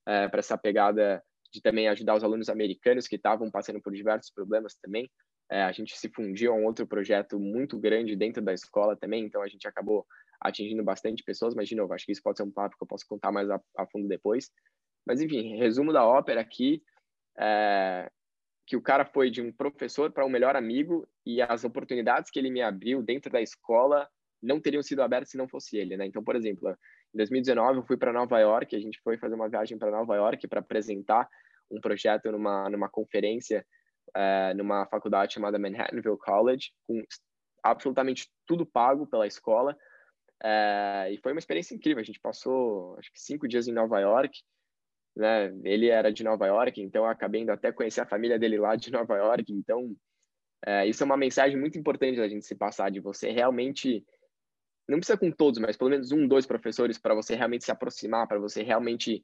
é, para essa pegada de também ajudar os alunos americanos que estavam passando por diversos problemas também. É, a gente se fundiu a um outro projeto muito grande dentro da escola também, então a gente acabou atingindo bastante pessoas, mas de novo, acho que isso pode ser um papo que eu posso contar mais a, a fundo depois. Mas enfim, resumo da ópera aqui, é, que o cara foi de um professor para um melhor amigo e as oportunidades que ele me abriu dentro da escola não teriam sido abertas se não fosse ele, né? Então, por exemplo, em 2019 eu fui para Nova York, a gente foi fazer uma viagem para Nova York para apresentar um projeto numa numa conferência uh, numa faculdade chamada Manhattanville College, com absolutamente tudo pago pela escola. Uh, e foi uma experiência incrível. A gente passou, acho que cinco dias em Nova York né? Ele era de Nova York, então eu acabei indo até conhecer a família dele lá de Nova York. Então, é, isso é uma mensagem muito importante da gente se passar, de você realmente, não precisa com todos, mas pelo menos um, dois professores para você realmente se aproximar, para você realmente,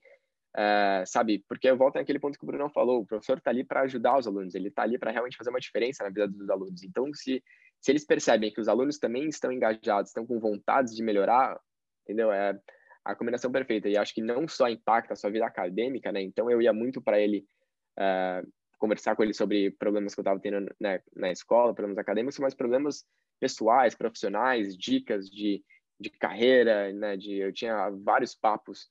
é, sabe? Porque eu volto naquele ponto que o Bruno falou, o professor está ali para ajudar os alunos, ele está ali para realmente fazer uma diferença na vida dos alunos. Então, se, se eles percebem que os alunos também estão engajados, estão com vontade de melhorar, entendeu? É, a combinação perfeita. E acho que não só impacta a sua vida acadêmica, né? Então eu ia muito para ele uh, conversar com ele sobre problemas que eu estava tendo né, na escola, problemas acadêmicos, mas problemas pessoais, profissionais, dicas de, de carreira, né? De eu tinha vários papos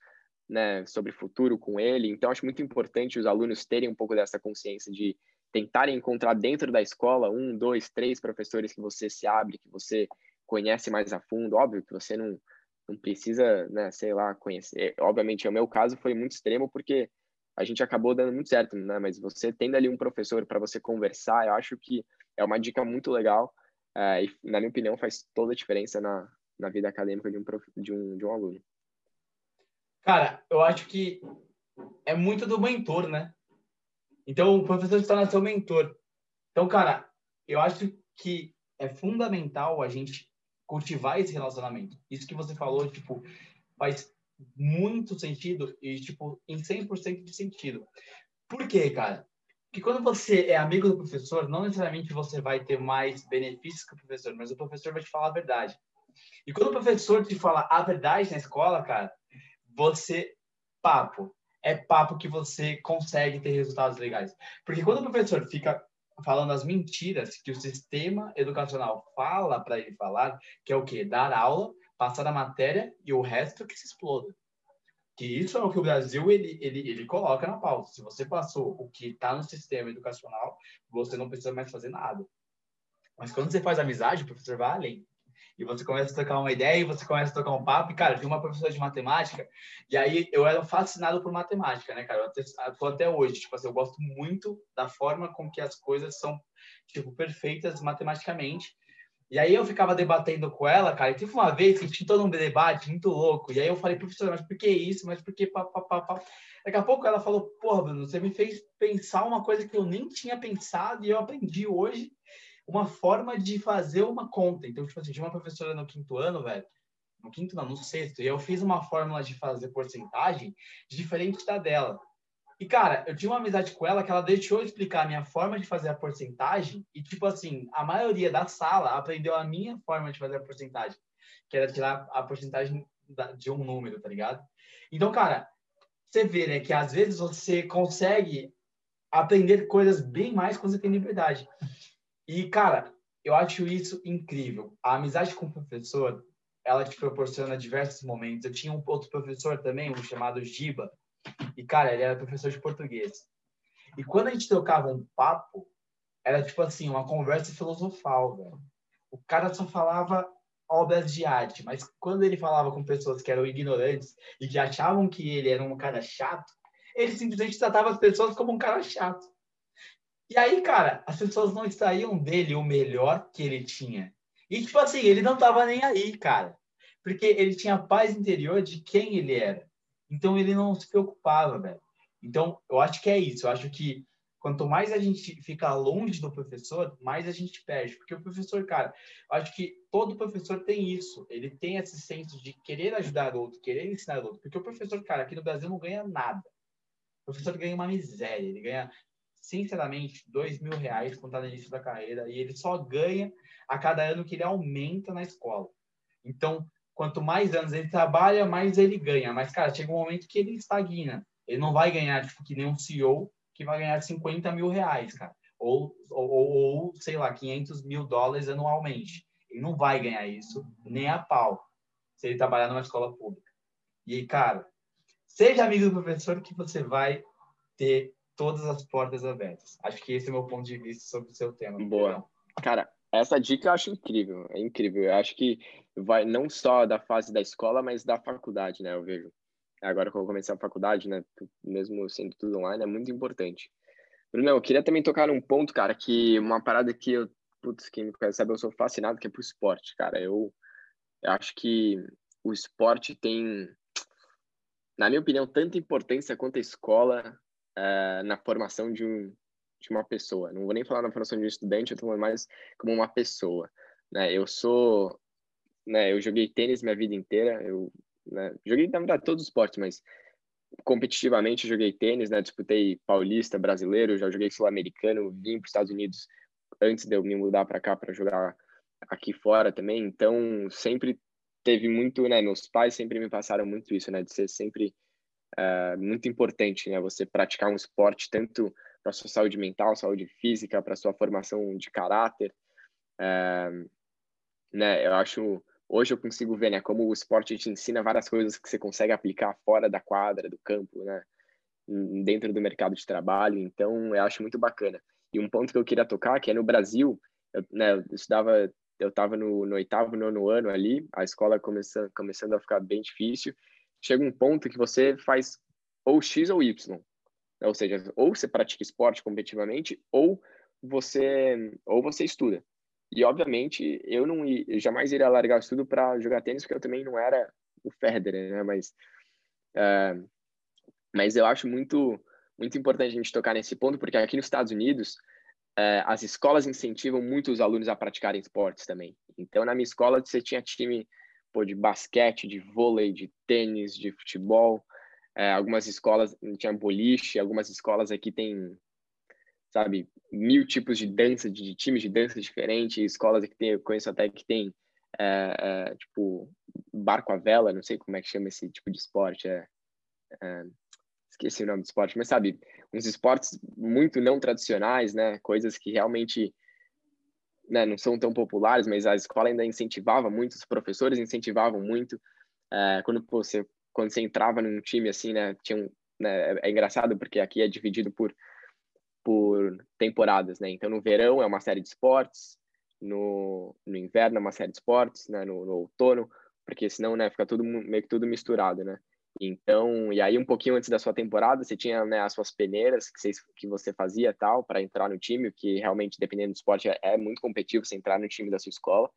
né, sobre futuro com ele. Então acho muito importante os alunos terem um pouco dessa consciência de tentarem encontrar dentro da escola um, dois, três professores que você se abre, que você conhece mais a fundo. Óbvio que você não não precisa, né, sei lá, conhecer. Obviamente, o meu caso foi muito extremo porque a gente acabou dando muito certo, né? Mas você tendo ali um professor para você conversar, eu acho que é uma dica muito legal é, e, na minha opinião, faz toda a diferença na, na vida acadêmica de um, prof, de, um, de um aluno. Cara, eu acho que é muito do mentor, né? Então, o professor se torna seu mentor. Então, cara, eu acho que é fundamental a gente cultivar esse relacionamento. Isso que você falou, tipo, faz muito sentido e, tipo, em 100% de sentido. Por quê, cara? Porque quando você é amigo do professor, não necessariamente você vai ter mais benefícios que o professor, mas o professor vai te falar a verdade. E quando o professor te fala a verdade na escola, cara, você papo, é papo que você consegue ter resultados legais. Porque quando o professor fica falando as mentiras que o sistema educacional fala para ele falar, que é o quê? Dar aula, passar a matéria e o resto que se exploda. Que isso é o que o Brasil ele, ele, ele coloca na pauta. Se você passou o que está no sistema educacional, você não precisa mais fazer nada. Mas quando você faz amizade, o professor vai além. E você começa a trocar uma ideia, e você começa a trocar um papo, e, cara, tinha uma professora de matemática, e aí eu era fascinado por matemática, né, cara? Eu até, tô até hoje, tipo assim, eu gosto muito da forma com que as coisas são, tipo, perfeitas matematicamente, e aí eu ficava debatendo com ela, cara, e teve uma vez que tinha todo um debate muito louco, e aí eu falei, professora, mas por que isso? Mas por que pá, pá, pá, pá? Daqui a pouco ela falou, porra, Bruno, você me fez pensar uma coisa que eu nem tinha pensado e eu aprendi hoje uma forma de fazer uma conta. Então, tipo assim, tinha uma professora no quinto ano, velho, no quinto não, no sexto, e eu fiz uma fórmula de fazer porcentagem diferente da dela. E, cara, eu tinha uma amizade com ela que ela deixou eu explicar a minha forma de fazer a porcentagem e, tipo assim, a maioria da sala aprendeu a minha forma de fazer a porcentagem, que era tirar a porcentagem de um número, tá ligado? Então, cara, você vê, né, que às vezes você consegue aprender coisas bem mais quando você tem liberdade. E, cara, eu acho isso incrível. A amizade com o professor, ela te proporciona diversos momentos. Eu tinha um outro professor também, um chamado Giba, e, cara, ele era professor de português. E quando a gente trocava um papo, era tipo assim, uma conversa filosofal, velho. O cara só falava obras de arte, mas quando ele falava com pessoas que eram ignorantes e que achavam que ele era um cara chato, ele simplesmente tratava as pessoas como um cara chato. E aí, cara, as pessoas não extraíam dele o melhor que ele tinha. E, tipo assim, ele não tava nem aí, cara. Porque ele tinha paz interior de quem ele era. Então ele não se preocupava, velho. Então eu acho que é isso. Eu acho que quanto mais a gente fica longe do professor, mais a gente perde. Porque o professor, cara, eu acho que todo professor tem isso. Ele tem esse senso de querer ajudar o outro, querer ensinar o outro. Porque o professor, cara, aqui no Brasil não ganha nada. O professor ganha uma miséria. Ele ganha, sinceramente, dois mil reais tá no início da carreira. E ele só ganha a cada ano que ele aumenta na escola. Então, quanto mais anos ele trabalha, mais ele ganha. Mas, cara, chega um momento que ele estagna. Ele não vai ganhar, tipo, que nem um CEO que vai ganhar 50 mil reais, cara. Ou, ou, ou, sei lá, 500 mil dólares anualmente. Ele não vai ganhar isso nem a pau se ele trabalhar numa escola pública. E, cara, seja amigo do professor que você vai ter todas as portas abertas. Acho que esse é o meu ponto de vista sobre o seu tema. Boa. Cara, essa dica eu acho incrível, é incrível. Eu acho que vai não só da fase da escola, mas da faculdade, né? Eu vejo. Agora que eu começar a faculdade, né? Mesmo sendo tudo online, é muito importante. Bruno, eu queria também tocar num ponto, cara, que uma parada que eu, putz, quem me conhece sabe, eu sou fascinado, que é pro esporte, cara. Eu, eu acho que o esporte tem, na minha opinião, tanta importância quanto a escola uh, na formação de um, de uma pessoa. Não vou nem falar na formação de um estudante, eu estou mais como uma pessoa. Né? Eu sou, né? Eu joguei tênis minha vida inteira. Eu né? joguei na verdade todos os esportes, mas competitivamente joguei tênis, né? Disputei paulista, brasileiro, já joguei sul-americano, vim para os Estados Unidos antes de eu me mudar para cá para jogar aqui fora também. Então sempre teve muito, né? Meus pais sempre me passaram muito isso, né? De ser sempre uh, muito importante, né? Você praticar um esporte tanto para sua saúde mental, saúde física, para sua formação de caráter. É, né, eu acho hoje eu consigo ver, né, como o esporte te ensina várias coisas que você consegue aplicar fora da quadra, do campo, né, dentro do mercado de trabalho. Então, eu acho muito bacana. E um ponto que eu queria tocar, que é no Brasil, eu, né, eu estudava, eu estava no, no oitavo, nono ano ali, a escola começando, começando a ficar bem difícil. Chega um ponto que você faz ou X ou Y. Ou seja, ou você pratica esporte competitivamente, ou você ou você estuda. E obviamente eu não eu jamais iria largar o estudo para jogar tênis, porque eu também não era o Federer, né? Mas uh, mas eu acho muito muito importante a gente tocar nesse ponto, porque aqui nos Estados Unidos uh, as escolas incentivam muito os alunos a praticarem esportes também. Então na minha escola você tinha time pô, de basquete, de vôlei, de tênis, de futebol. É, algumas escolas tinha boliche, algumas escolas aqui tem, sabe, mil tipos de dança, de, de times de dança diferentes. Escolas que tem, eu conheço até que tem, é, é, tipo, barco à vela, não sei como é que chama esse tipo de esporte. É, é, esqueci o nome do esporte, mas sabe, uns esportes muito não tradicionais, né? Coisas que realmente né, não são tão populares, mas a escola ainda incentivava muito, os professores incentivavam muito. É, quando você quando você entrava num time assim, né, tinha um, né, é, é engraçado porque aqui é dividido por por temporadas, né? Então no verão é uma série de esportes, no, no inverno uma série de esportes, né, no, no outono, porque senão, né, fica tudo meio que tudo misturado, né? Então, e aí um pouquinho antes da sua temporada, você tinha né, as suas peneiras que você, que você fazia tal para entrar no time, que realmente dependendo do esporte é, é, muito competitivo você entrar no time da sua escola,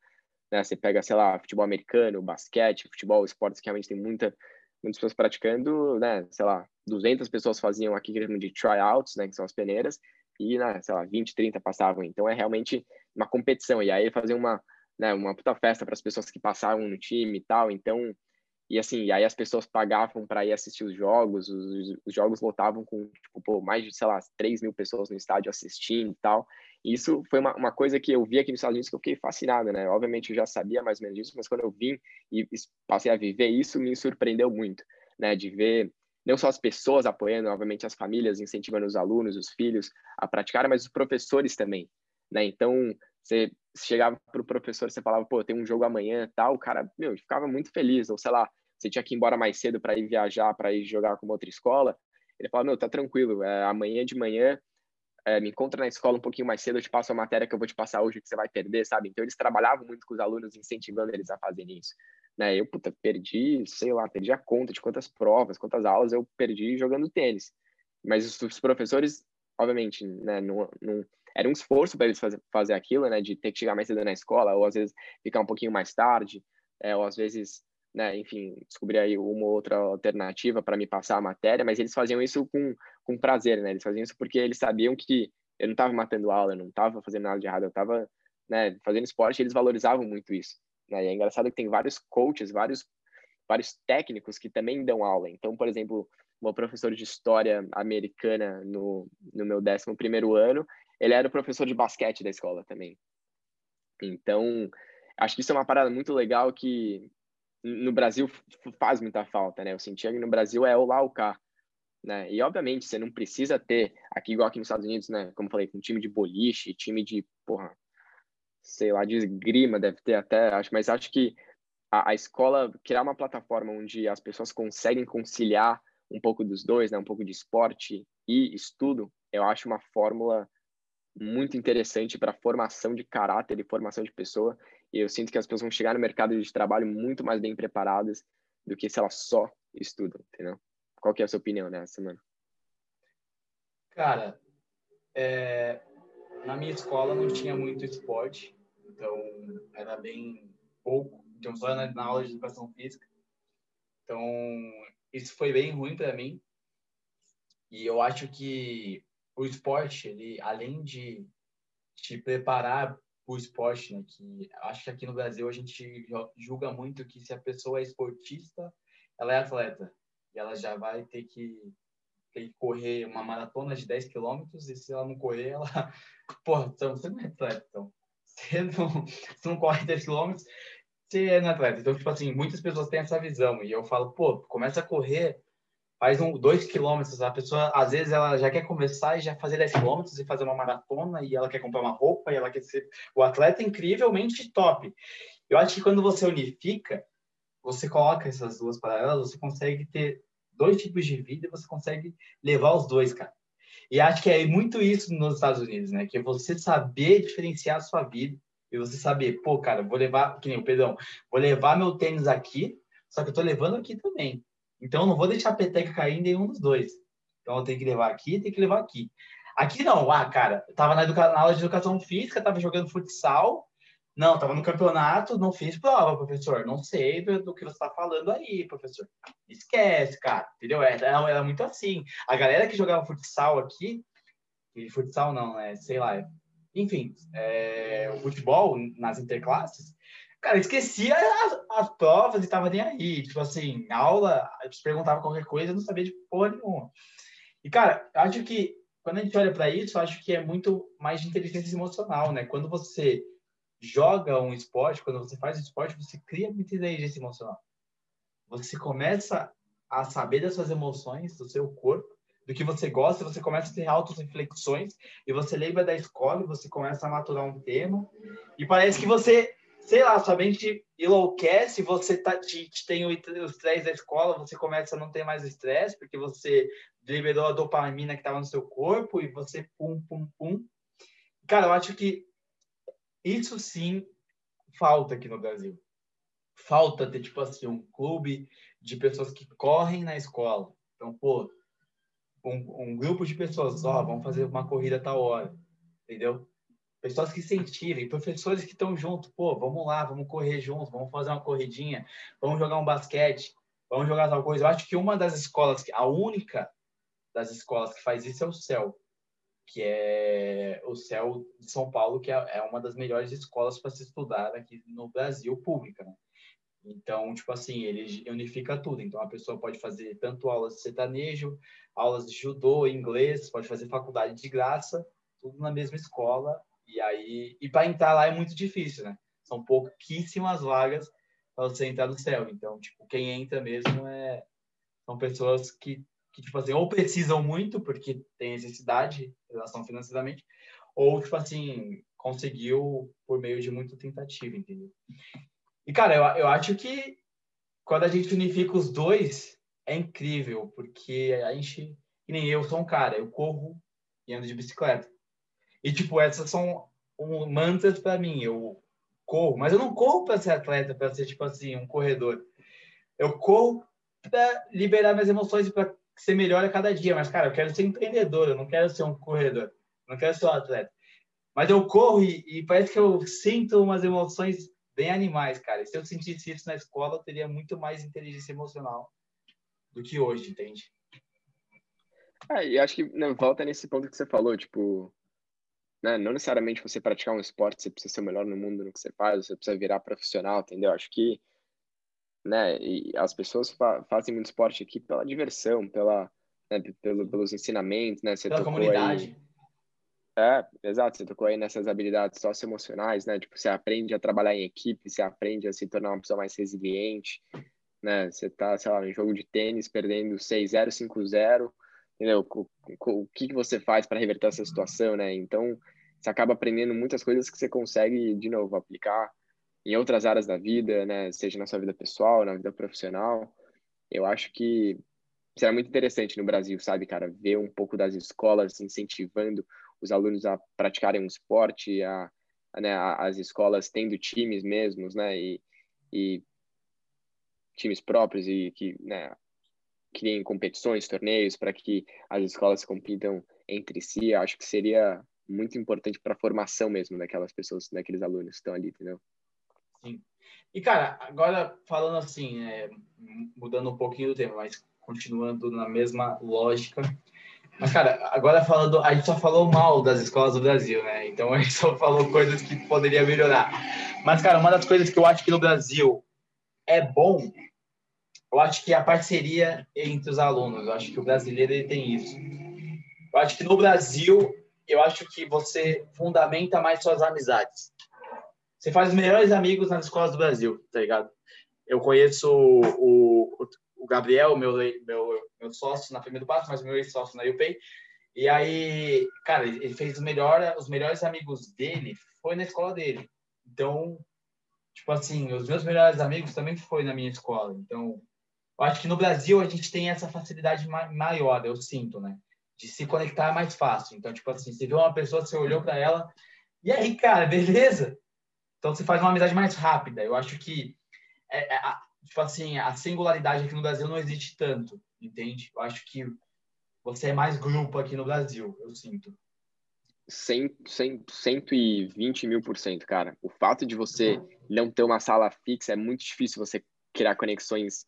né? Você pega, sei lá, futebol americano, basquete, futebol, esportes que realmente tem muita muitas pessoas praticando, né, sei lá, 200 pessoas faziam aqui que de tryouts, né, que são as peneiras, e, né, sei lá, 20, 30 passavam. Então é realmente uma competição. E aí fazer uma, né, uma puta festa para as pessoas que passavam no time e tal. Então, e assim, e aí as pessoas pagavam para ir assistir os jogos, os, os, jogos lotavam com, tipo, pô, mais de, sei lá, 3 mil pessoas no estádio assistindo e tal. Isso foi uma, uma coisa que eu vi aqui nos Estados Unidos que eu fiquei fascinado, né? Obviamente eu já sabia mais ou menos disso, mas quando eu vim e passei a viver isso, me surpreendeu muito, né? De ver não só as pessoas apoiando, obviamente as famílias incentivando os alunos, os filhos a praticar, mas os professores também, né? Então, você chegava para o professor, você falava, pô, tem um jogo amanhã, tal, o cara, meu, ficava muito feliz, ou sei lá, você tinha que ir embora mais cedo para ir viajar, para ir jogar com outra escola, ele falava, meu, tá tranquilo, é, amanhã de manhã é, me encontra na escola um pouquinho mais cedo, eu te passo a matéria que eu vou te passar hoje que você vai perder, sabe? Então eles trabalhavam muito com os alunos, incentivando eles a fazerem isso. Né? Eu, puta, perdi, sei lá, perdi a conta de quantas provas, quantas aulas eu perdi jogando tênis. Mas os, os professores, obviamente, né, não, não, era um esforço para eles fazer, fazer aquilo, né, de ter que chegar mais cedo na escola, ou às vezes ficar um pouquinho mais tarde, é, ou às vezes né, enfim, descobrir aí uma ou outra alternativa para me passar a matéria, mas eles faziam isso com, com prazer, né? Eles faziam isso porque eles sabiam que eu não estava matando aula, eu não estava fazendo nada de errado, eu estava né, fazendo esporte, eles valorizavam muito isso. Né? E é engraçado que tem vários coaches, vários vários técnicos que também dão aula. Então, por exemplo, meu professor de história americana no, no meu 11 primeiro ano, ele era o professor de basquete da escola também. Então, acho que isso é uma parada muito legal que no Brasil faz muita falta, né? Eu sentia que no Brasil é o lá o cá, né? E obviamente você não precisa ter aqui igual aqui nos Estados Unidos, né? Como eu falei, um time de boliche, time de porra, sei lá, de esgrima deve ter até, acho, mas acho que a, a escola criar uma plataforma onde as pessoas conseguem conciliar um pouco dos dois, né? Um pouco de esporte e estudo, eu acho uma fórmula muito interessante para formação de caráter e formação de pessoa e eu sinto que as pessoas vão chegar no mercado de trabalho muito mais bem preparadas do que se elas só estudam, entendeu? Qual que é a sua opinião nessa, semana? Cara, é... na minha escola não tinha muito esporte, então era bem pouco, então só na, na aula de educação física. Então, isso foi bem ruim para mim. E eu acho que o esporte, ele além de te preparar o esporte, né? Que acho que aqui no Brasil a gente julga muito que se a pessoa é esportista, ela é atleta e ela já vai ter que ter que correr uma maratona de 10 quilômetros e se ela não correr, ela, porra, então você não é atleta, então. Você não, você não corre 10 quilômetros, você é atleta. Então, tipo assim, muitas pessoas têm essa visão e eu falo, pô, começa a correr faz um, dois quilômetros, a pessoa, às vezes, ela já quer começar e já fazer 10 quilômetros e fazer uma maratona e ela quer comprar uma roupa e ela quer ser o atleta é incrivelmente top. Eu acho que quando você unifica, você coloca essas duas paralelas, você consegue ter dois tipos de vida e você consegue levar os dois, cara. E acho que é muito isso nos Estados Unidos, né? Que é você saber diferenciar a sua vida e você saber, pô, cara, vou levar, que nem o Pedrão, vou levar meu tênis aqui, só que eu tô levando aqui também. Então, eu não vou deixar a peteca cair em nenhum dos dois. Então, eu tenho que levar aqui, tenho que levar aqui. Aqui não, ah, cara, eu tava na, educa... na aula de educação física, tava jogando futsal, não, tava no campeonato, não fiz prova, professor. Não sei do que você está falando aí, professor. Esquece, cara, entendeu? Era, era muito assim. A galera que jogava futsal aqui, futsal não, é, sei lá, enfim, é, o futebol nas interclasses, Cara, esquecia as, as provas e tava nem aí. Tipo assim, aula, eu perguntava qualquer coisa, eu não sabia de porra nenhuma. E, cara, acho que quando a gente olha para isso, acho que é muito mais de inteligência emocional, né? Quando você joga um esporte, quando você faz um esporte, você cria muita inteligência emocional. Você começa a saber das suas emoções, do seu corpo, do que você gosta, você começa a ter autos reflexões e você lembra da escola, você começa a maturar um tema e parece que você sei lá, sua mente enlouquece, você tá, te, te tem o estresse da escola, você começa a não ter mais estresse, porque você liberou a dopamina que estava no seu corpo e você pum, pum, pum. Cara, eu acho que isso sim falta aqui no Brasil. Falta ter, tipo assim, um clube de pessoas que correm na escola. Então, pô, um, um grupo de pessoas, ó, vamos fazer uma corrida tal hora, entendeu? Pessoas que incentivem, professores que estão junto, pô, vamos lá, vamos correr juntos, vamos fazer uma corridinha, vamos jogar um basquete, vamos jogar tal coisa. Eu acho que uma das escolas, a única das escolas que faz isso é o CEL, que é o CEL de São Paulo, que é, é uma das melhores escolas para se estudar aqui no Brasil, pública, né? Então, tipo assim, ele unifica tudo. Então, a pessoa pode fazer tanto aulas de sertanejo, aulas de judô, inglês, pode fazer faculdade de graça, tudo na mesma escola. E aí, e para entrar lá é muito difícil, né? São pouquíssimas vagas para você entrar no céu. Então, tipo, quem entra mesmo é são pessoas que que tipo assim, ou precisam muito porque tem necessidade relação financeiramente, ou tipo assim, conseguiu por meio de muita tentativa, entendeu? E, cara, eu, eu acho que quando a gente unifica os dois, é incrível, porque a gente, que nem eu, sou um cara, eu corro e ando de bicicleta. E, tipo, essas são um, mantras para mim. Eu corro, mas eu não corro para ser atleta, para ser, tipo assim, um corredor. Eu corro para liberar minhas emoções e para ser melhor a cada dia. Mas, cara, eu quero ser empreendedor, eu não quero ser um corredor, não quero ser um atleta. Mas eu corro e, e parece que eu sinto umas emoções bem animais, cara. E se eu sentisse isso na escola, eu teria muito mais inteligência emocional do que hoje, entende? É, e acho que não, volta nesse ponto que você falou, tipo, né, não necessariamente você praticar um esporte, você precisa ser o melhor no mundo no que você faz, você precisa virar profissional, entendeu? Acho que, né, e as pessoas fa fazem muito esporte aqui pela diversão, pela, né, pelo, pelos ensinamentos, né? Você pela comunidade. Aí, é, exato, você tocou aí nessas habilidades socioemocionais, né? Tipo, você aprende a trabalhar em equipe, você aprende a se tornar uma pessoa mais resiliente, né? Você tá, sei lá, em jogo de tênis, perdendo 6-0, 5-0, entendeu? O, o, o que, você faz para reverter essa situação, né? Então, você acaba aprendendo muitas coisas que você consegue, de novo, aplicar em outras áreas da vida, né? Seja na sua vida pessoal, na vida profissional. Eu acho que será muito interessante no Brasil, sabe, cara? Ver um pouco das escolas incentivando os alunos a praticarem um esporte, a, a né, as escolas tendo times mesmos, né, e, e times próprios e que, né, criem competições, torneios para que as escolas compitam entre si, acho que seria muito importante para a formação mesmo daquelas pessoas, daqueles alunos que estão ali, entendeu? Sim. E, cara, agora falando assim, é, mudando um pouquinho do tema, mas continuando na mesma lógica, mas, cara, agora falando, a gente só falou mal das escolas do Brasil, né? Então a gente só falou coisas que poderia melhorar. Mas, cara, uma das coisas que eu acho que no Brasil é bom, eu acho que a parceria entre os alunos. Eu acho que o brasileiro ele tem isso. Eu acho que no Brasil, eu acho que você fundamenta mais suas amizades. Você faz os melhores amigos nas escolas do Brasil, tá ligado? Eu conheço o, o, Gabriel, meu, meu meu sócio na primeira passo, mas meu ex-sócio na UPay. E aí, cara, ele fez o melhor, os melhores amigos dele foi na escola dele. Então, tipo assim, os meus melhores amigos também foi na minha escola. Então, eu acho que no Brasil a gente tem essa facilidade maior, eu sinto, né? De se conectar mais fácil. Então, tipo assim, você viu uma pessoa, você olhou para ela, e aí, cara, beleza? Então, você faz uma amizade mais rápida. Eu acho que, é, é, tipo assim, a singularidade aqui no Brasil não existe tanto entende? Eu acho que você é mais grupo aqui no Brasil, eu sinto. 100, 100, 120 mil por cento, cara. O fato de você não ter uma sala fixa é muito difícil você criar conexões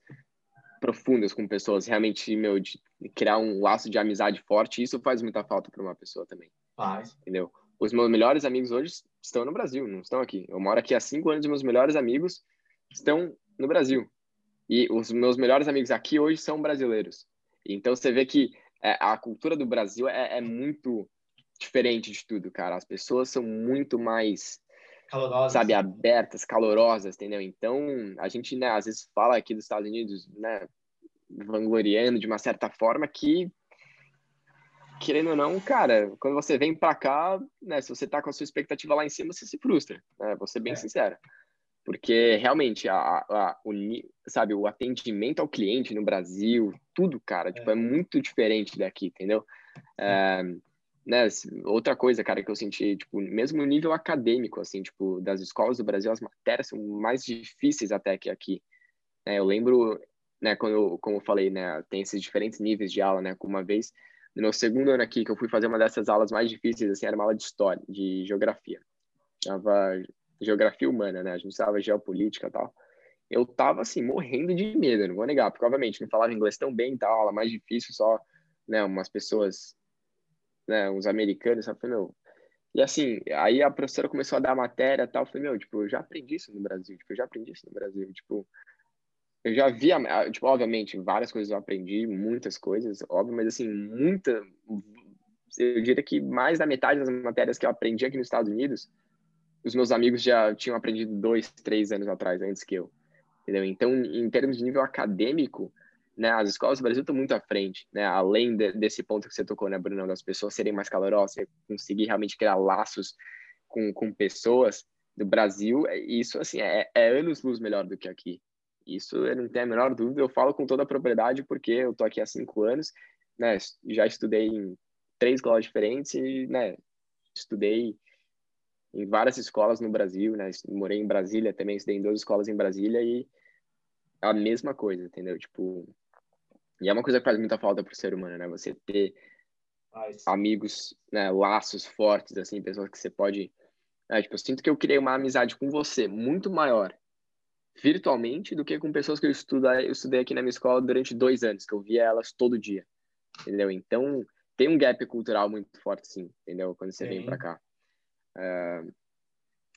profundas com pessoas, realmente, meu, de criar um laço de amizade forte, isso faz muita falta para uma pessoa também. Faz. Entendeu? Os meus melhores amigos hoje estão no Brasil, não estão aqui. Eu moro aqui há cinco anos e meus melhores amigos estão no Brasil. E os meus melhores amigos aqui hoje são brasileiros. Então você vê que é, a cultura do Brasil é, é, muito diferente de tudo, cara. As pessoas são muito mais, calorosas. sabe, abertas, calorosas, entendeu? Então a gente, né, às vezes fala aqui dos Estados Unidos, né, vangloriando de uma certa forma que querendo ou não, cara, quando você vem para cá, né, se você tá com a sua expectativa lá em cima, você se frustra, né? Vou ser bem é. sincero. Porque realmente, a, a, o, sabe, o atendimento ao cliente no Brasil, tudo, cara, é. tipo, é muito diferente daqui, entendeu? É, né, outra coisa, cara, que eu senti, tipo, mesmo no nível acadêmico, assim, tipo, das escolas do Brasil, as matérias são mais difíceis até que aqui. É, eu lembro, né, quando eu, como eu falei, né, tem esses diferentes níveis de aula, né, como uma vez, no meu segundo ano aqui, que eu fui fazer uma dessas aulas mais difíceis, assim, era uma aula de história, de geografia. Tava geografia humana, né, a gente usava geopolítica e tal. Eu tava, assim, morrendo de medo, não vou negar, porque, obviamente, não falava inglês tão bem e tal, aula mais difícil, só, né, umas pessoas né, uns americanos, sabe? Falei, meu. E assim, aí a professora começou a dar matéria tal. Falei, meu, tipo, eu já aprendi isso no Brasil, tipo, eu já aprendi isso no Brasil, tipo, eu já vi, tipo, obviamente, várias coisas eu aprendi, muitas coisas, óbvio, mas assim, muita, eu diria que mais da metade das matérias que eu aprendi aqui nos Estados Unidos, os meus amigos já tinham aprendido dois, três anos atrás, antes que eu, entendeu? Então, em termos de nível acadêmico, né, as escolas do Brasil estão muito à frente, né, além de, desse ponto que você tocou, né, Bruno, das pessoas serem mais calorosas, conseguir realmente criar laços com, com pessoas do Brasil, é, isso, assim, é, é anos-luz melhor do que aqui. Isso eu não tenho a menor dúvida, eu falo com toda a propriedade, porque eu tô aqui há cinco anos, né, já estudei em três escolas diferentes e, né, estudei em várias escolas no Brasil, né, morei em Brasília também, estudei em duas escolas em Brasília e a mesma coisa, entendeu? Tipo, e é uma coisa que faz muita falta pro ser humano, né? Você ter amigos, né, laços fortes, assim, pessoas que você pode. É, tipo, eu sinto que eu criei uma amizade com você muito maior virtualmente do que com pessoas que eu, eu estudei aqui na minha escola durante dois anos, que eu via elas todo dia, entendeu? Então, tem um gap cultural muito forte, sim, entendeu? Quando você sim. vem para cá. Uh...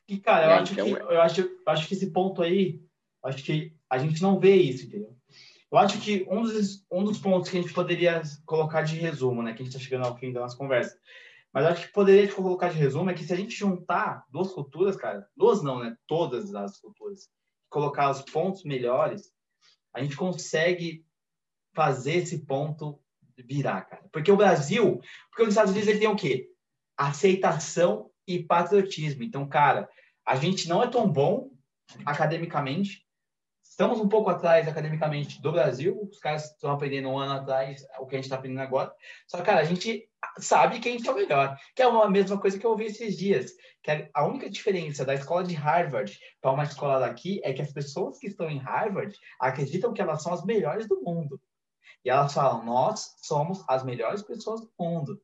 E, cara, eu, é, acho então... que, eu, acho, eu acho que esse ponto aí, acho que a gente não vê isso, entendeu? Eu acho que um dos, um dos pontos que a gente poderia colocar de resumo, né, que a gente está chegando ao fim da nossa conversa, mas acho que poderia colocar de resumo é que se a gente juntar duas culturas, cara, duas não, né, todas as culturas, colocar os pontos melhores, a gente consegue fazer esse ponto virar, cara. Porque o Brasil, porque os Estados Unidos ele tem o quê? Aceitação e patriotismo. Então, cara, a gente não é tão bom academicamente, Estamos um pouco atrás academicamente do Brasil, os caras estão aprendendo um ano atrás o que a gente está aprendendo agora. Só cara, a gente sabe que a gente é o melhor. Que é a mesma coisa que eu ouvi esses dias. Que a única diferença da escola de Harvard para uma escola daqui é que as pessoas que estão em Harvard acreditam que elas são as melhores do mundo. E elas falam, nós somos as melhores pessoas do mundo.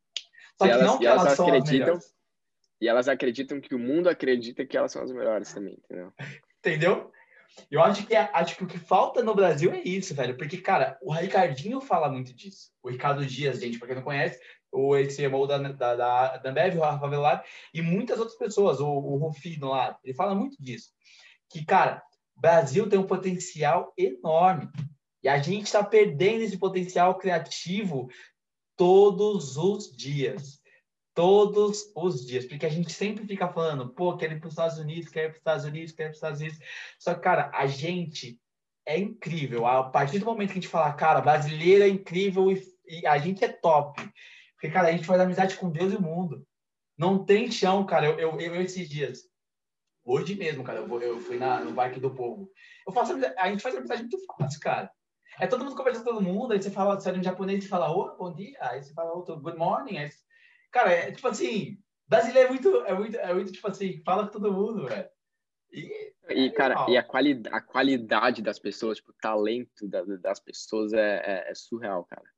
Só e que elas, não que elas, elas são acreditam, E elas acreditam que o mundo acredita que elas são as melhores também, entendeu? entendeu? Eu acho que, acho que o que falta no Brasil é isso, velho. Porque, cara, o Ricardinho fala muito disso. O Ricardo Dias, gente, pra quem não conhece, o ex-CMO da, da, da, o Rafa Velar, e muitas outras pessoas, o, o Rufino lá, ele fala muito disso. Que, cara, Brasil tem um potencial enorme. E a gente está perdendo esse potencial criativo todos os dias todos os dias, porque a gente sempre fica falando, pô, quero ir para os Estados Unidos, quero ir para os Estados Unidos, quero ir para os Estados Unidos. Só que, cara, a gente é incrível. A partir do momento que a gente fala, cara, brasileiro é incrível e, e a gente é top. Porque, cara, a gente faz amizade com Deus e o mundo. Não tem chão, cara. Eu, eu, eu esses dias, hoje mesmo, cara, eu, vou, eu fui na, no Bike do Povo. Eu faço a gente faz amizade muito fácil, cara. É todo mundo conversando com todo mundo, aí você fala, sai em japonês e fala, oh, bom dia, aí você fala outro, good morning, aí Cara, é tipo assim, brasileiro é muito, é muito, é muito tipo assim, fala com todo mundo, velho. E, e, cara, e a, quali a qualidade das pessoas, tipo, o talento da, das pessoas é, é, é, surreal, cara.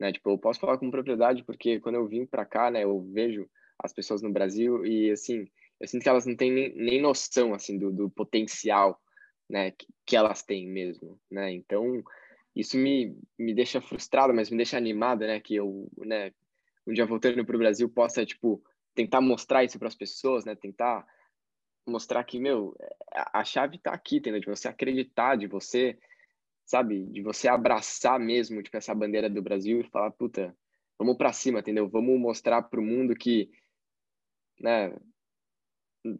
Né? Tipo, eu posso falar com propriedade porque quando eu vim pra cá, né, eu vejo as pessoas no Brasil e, assim, eu sinto que elas não têm nem, nem noção, assim, do, do potencial, né, que, que, elas têm mesmo, né? Então, isso me, me deixa frustrado, mas me deixa animado, né, que eu, né, um dia voltando para o Brasil possa tipo tentar mostrar isso para as pessoas, né? Tentar mostrar que meu a chave está aqui, entendeu? De você acreditar, de você sabe, de você abraçar mesmo tipo essa bandeira do Brasil e falar puta, vamos para cima, entendeu? Vamos mostrar para o mundo que, né?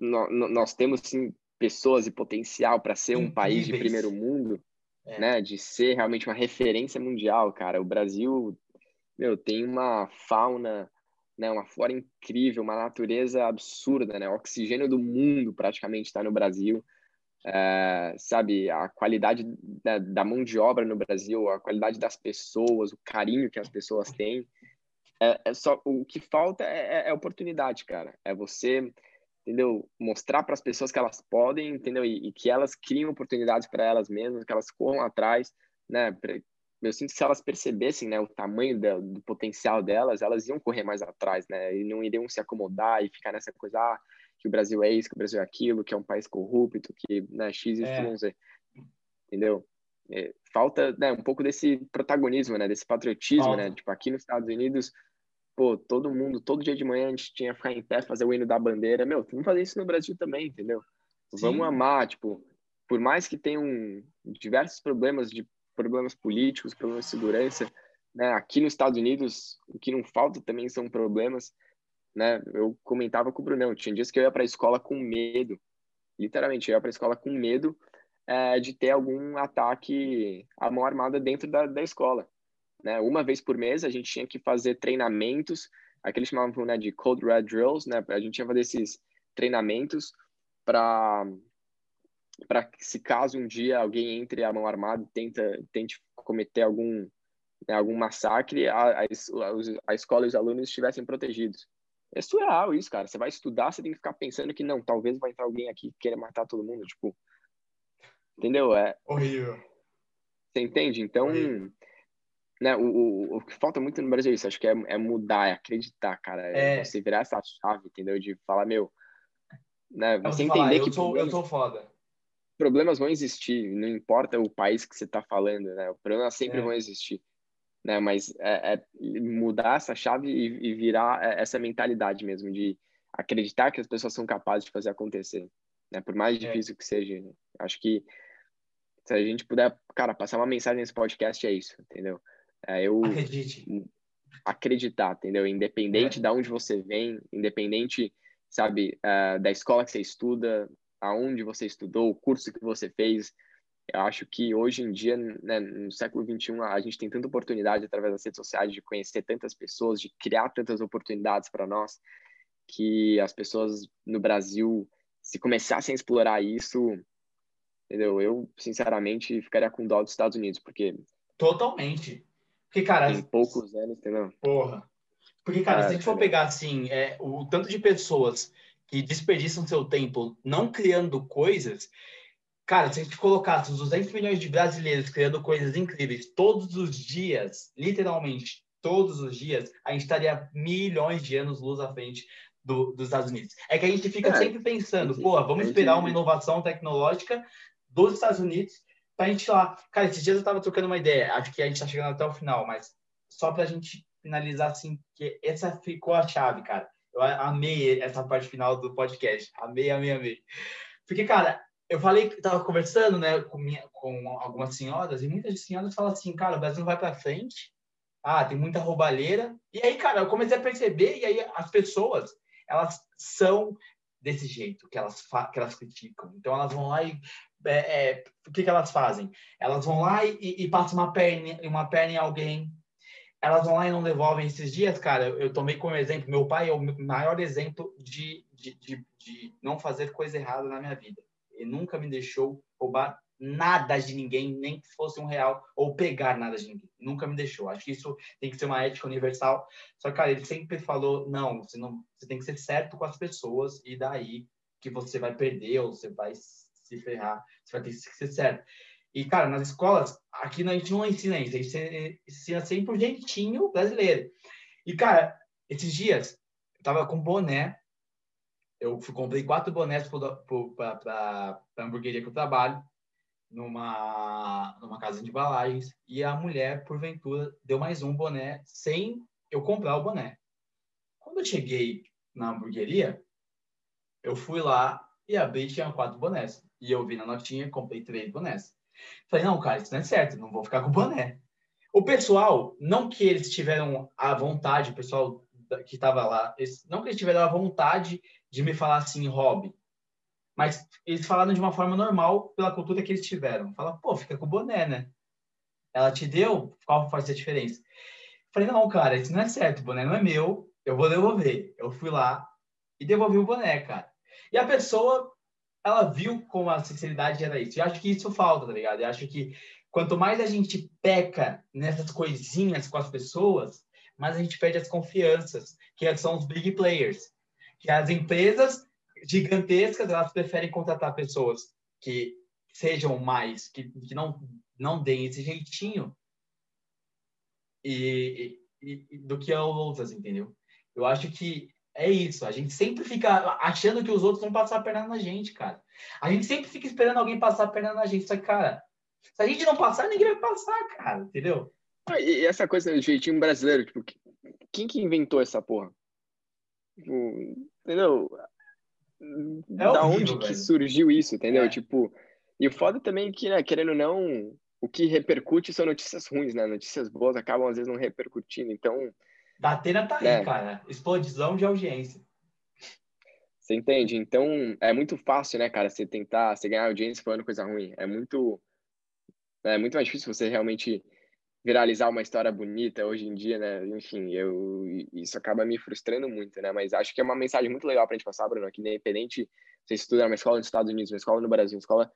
Nós temos sim pessoas e potencial para ser um país de primeiro mundo, é. né? De ser realmente uma referência mundial, cara. O Brasil meu, tem uma fauna, né, uma flora incrível, uma natureza absurda, né? O oxigênio do mundo praticamente está no Brasil. É, sabe, a qualidade da, da, mão de obra no Brasil, a qualidade das pessoas, o carinho que as pessoas têm. é, é só o que falta é, é, é oportunidade, cara. É você, entendeu? Mostrar para as pessoas que elas podem, entendeu? E, e que elas criem oportunidades para elas mesmas, que elas corram atrás, né? Eu sinto que se elas percebessem, né, o tamanho do, do potencial delas, elas iam correr mais atrás, né? E não iriam se acomodar e ficar nessa coisa, ah, que o Brasil é isso, que o Brasil é aquilo, que é um país corrupto, que, né, X, Y, é. Z. Entendeu? É, falta né, um pouco desse protagonismo, né, desse patriotismo, falta. né? Tipo, aqui nos Estados Unidos, pô, todo mundo, todo dia de manhã a gente tinha que ficar em pé, fazer o hino da bandeira. Meu, vamos fazer isso no Brasil também, entendeu? Sim. Vamos amar, tipo, por mais que tenham diversos problemas de problemas políticos, problemas de segurança, né? Aqui nos Estados Unidos, o que não falta também são problemas, né? Eu comentava com o Brunão, tinha dias que eu ia para a escola com medo, literalmente, eu ia para a escola com medo é, de ter algum ataque à mão armada dentro da, da escola. Né? Uma vez por mês a gente tinha que fazer treinamentos, aqueles chamavam né, de Cold Red Drills, né? A gente ia fazer esses treinamentos para para se caso um dia alguém entre a mão armada e tenta tente cometer algum né, algum massacre, a, a, a escola e os alunos estivessem protegidos. É surreal isso, cara. Você vai estudar, você tem que ficar pensando que não, talvez vai entrar alguém aqui que queira matar todo mundo, tipo, Entendeu? É. Horrível. Você entende? Então, né, o, o, o, que falta muito no Brasil é isso. Acho que é, é mudar, é acreditar, cara. É, é. você virar essa chave, entendeu? De falar, meu. Né, você entender falar, que. Eu sou, eu sou foda. Problemas vão existir, não importa o país que você está falando, né? Os problemas sempre é. vão existir. Né? Mas é, é mudar essa chave e, e virar é, essa mentalidade mesmo de acreditar que as pessoas são capazes de fazer acontecer, né? Por mais é. difícil que seja. Né? Acho que se a gente puder, cara, passar uma mensagem nesse podcast é isso, entendeu? É, eu Acredite. acreditar, entendeu? Independente é. de onde você vem, independente, sabe, uh, da escola que você estuda, aonde você estudou, o curso que você fez, eu acho que hoje em dia, né, no século 21, a gente tem tanta oportunidade através das redes sociais de conhecer tantas pessoas, de criar tantas oportunidades para nós, que as pessoas no Brasil, se começassem a explorar isso, entendeu? Eu, sinceramente, ficaria com dó dos Estados Unidos, porque... Totalmente. Porque, cara... Tem poucos anos, entendeu? Porra. Porque, cara, é, se a gente for pegar, assim, é, o tanto de pessoas que desperdiçam seu tempo não criando coisas... Cara, se a gente colocasse os 200 milhões de brasileiros criando coisas incríveis todos os dias, literalmente todos os dias, a gente estaria milhões de anos luz à frente do, dos Estados Unidos. É que a gente fica é, sempre pensando, pô, vamos esperar uma inovação tecnológica dos Estados Unidos para a gente lá. Cara, esses dias eu estava trocando uma ideia, acho que a gente está chegando até o final, mas só para a gente finalizar assim, que essa ficou a chave, cara. Eu amei essa parte final do podcast. Amei, amei, amei. Porque, cara, eu falei que tava conversando, né, com, minha, com algumas senhoras, e muitas senhoras falam assim, cara, o Brasil não vai para frente. Ah, tem muita roubalheira. E aí, cara, eu comecei a perceber, e aí as pessoas, elas são desse jeito, que elas, que elas criticam. Então, elas vão lá e é, é, o que, que elas fazem? Elas vão lá e, e, passam uma perna, uma perna em alguém. Elas vão lá e não devolvem esses dias, cara. Eu, tomei como exemplo. Meu pai é o maior exemplo de, de, de, de não fazer coisa errada na minha vida. Ele nunca me deixou roubar nada de ninguém, nem que fosse um real, ou pegar nada de ninguém. Nunca me deixou. Acho que isso tem que ser uma ética universal. Só que, cara, ele sempre falou: não, você, não, você tem que ser certo com as pessoas, e daí que você vai perder, ou você vai se ferrar, você vai ter que ser certo. E, cara, nas escolas, aqui a gente não ensina isso, a gente ensina sempre o jeitinho brasileiro. E, cara, esses dias, eu tava com boné, eu fui, comprei quatro bonés para a hamburgueria que eu trabalho, numa, numa casa de embalagens, e a mulher, porventura, deu mais um boné sem eu comprar o boné. Quando eu cheguei na hamburgueria, eu fui lá e abri tinha quatro bonés. E eu vi na notinha, comprei três bonés. Falei, não, cara, isso não é certo, não vou ficar com boné. O pessoal, não que eles tiveram a vontade, o pessoal que estava lá, eles, não que eles tiveram a vontade de me falar assim, hobby, mas eles falaram de uma forma normal pela cultura que eles tiveram. Fala, pô, fica com o boné, né? Ela te deu, qual faz a diferença? Falei, não, cara, isso não é certo, o boné não é meu, eu vou devolver. Eu fui lá e devolvi o boné, cara. E a pessoa ela viu como a sinceridade era isso. E acho que isso falta, tá ligado? Eu acho que quanto mais a gente peca nessas coisinhas com as pessoas, mas a gente perde as confianças, que são os big players. Que as empresas gigantescas, elas preferem contratar pessoas que sejam mais, que, que não, não deem esse jeitinho e, e, e do que as outras, entendeu? Eu acho que é isso. A gente sempre fica achando que os outros vão passar a perna na gente, cara. A gente sempre fica esperando alguém passar a perna na gente. Só que, cara, se a gente não passar, ninguém vai passar, cara. Entendeu? Ah, e essa coisa do jeitinho brasileiro, tipo, quem que inventou essa porra? Tipo, entendeu? É da horrível, onde velho. que surgiu isso, entendeu? É. Tipo, e o foda também é que, né, querendo ou não, o que repercute são notícias ruins, né? Notícias boas acabam às vezes não repercutindo. Então, da Atena tá aí, cara. Explosão de audiência. Você entende? Então, é muito fácil, né, cara, você tentar, você ganhar audiência falando coisa ruim. É muito é muito mais difícil você realmente viralizar uma história bonita hoje em dia, né? Enfim, eu isso acaba me frustrando muito, né? Mas acho que é uma mensagem muito legal para a gente passar, Bruno, que independente você estuda numa escola nos Estados Unidos, uma escola no Brasil, uma escola,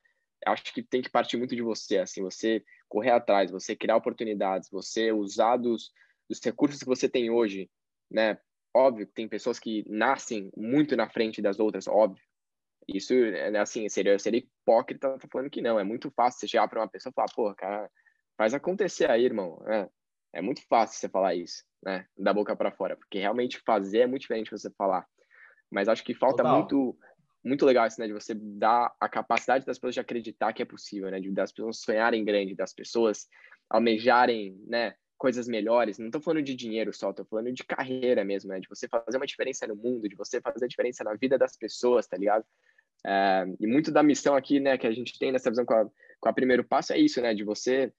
acho que tem que partir muito de você, assim, você correr atrás, você criar oportunidades, você usar dos, dos recursos que você tem hoje, né? Óbvio que tem pessoas que nascem muito na frente das outras, óbvio. Isso, é, assim, seria, seria hipócrita tá falando que não. É muito fácil você chegar para uma pessoa e falar, pô, cara, faz acontecer aí, irmão. É, é muito fácil você falar isso, né? Da boca para fora, porque realmente fazer é muito diferente de você falar. Mas acho que falta Total. muito muito legal isso, né? De você dar a capacidade das pessoas de acreditar que é possível, né? De das pessoas sonharem grande, das pessoas almejarem, né? Coisas melhores. Não estou falando de dinheiro só, estou falando de carreira mesmo, né? De você fazer uma diferença no mundo, de você fazer a diferença na vida das pessoas, tá ligado? É, e muito da missão aqui, né, que a gente tem nessa visão com a, com a primeiro passo é isso, né? De você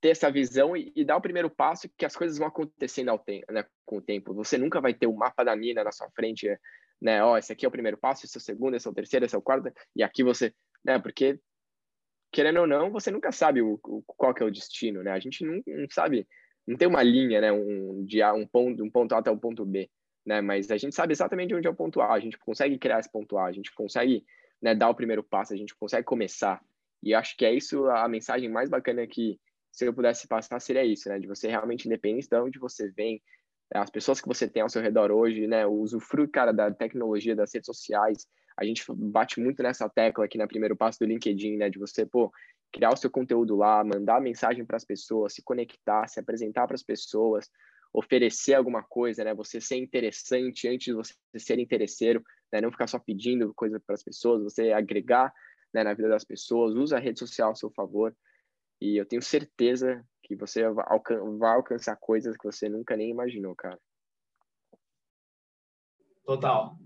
ter essa visão e, e dar o primeiro passo que as coisas vão acontecendo ao tempo, né, com o tempo. Você nunca vai ter o mapa da mina na sua frente, né? Ó, esse aqui é o primeiro passo, esse é o segundo, esse é o terceiro, esse é o quarto, e aqui você, né? Porque querendo ou não, você nunca sabe o, o qual que é o destino, né? A gente não, não, sabe, não tem uma linha, né? Um, de um ponto, um ponto A até o ponto B, né? Mas a gente sabe exatamente onde é o ponto A, a gente consegue criar esse ponto A, a gente consegue né, dar o primeiro passo, a gente consegue começar. E acho que é isso a mensagem mais bacana que, se eu pudesse passar, seria isso, né? De você realmente, independente de onde você vem, as pessoas que você tem ao seu redor hoje, né? O usufruto, cara, da tecnologia, das redes sociais, a gente bate muito nessa tecla aqui na primeiro passo do LinkedIn, né? De você, pô, criar o seu conteúdo lá, mandar mensagem para as pessoas, se conectar, se apresentar para as pessoas, oferecer alguma coisa, né? Você ser interessante antes de você ser interesseiro, né? Não ficar só pedindo coisa para as pessoas, você agregar né, na vida das pessoas, usa a rede social a seu favor. E eu tenho certeza que você vai, alcan vai alcançar coisas que você nunca nem imaginou, cara. Total.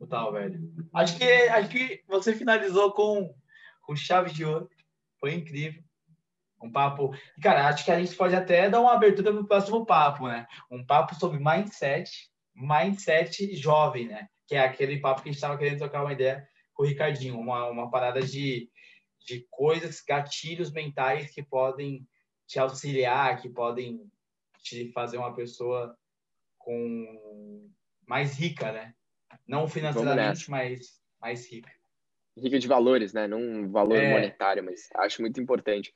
Total, velho. Acho que, acho que você finalizou com, com chave de ouro. Foi incrível. Um papo. Cara, acho que a gente pode até dar uma abertura para o próximo papo, né? Um papo sobre mindset, mindset jovem, né? Que é aquele papo que a gente estava querendo trocar uma ideia com o Ricardinho, uma, uma parada de, de coisas, gatilhos mentais que podem te auxiliar, que podem te fazer uma pessoa com mais rica, né? Não financeiramente, mas mais rica. Rica de valores, né? Não um valor é. monetário, mas acho muito importante.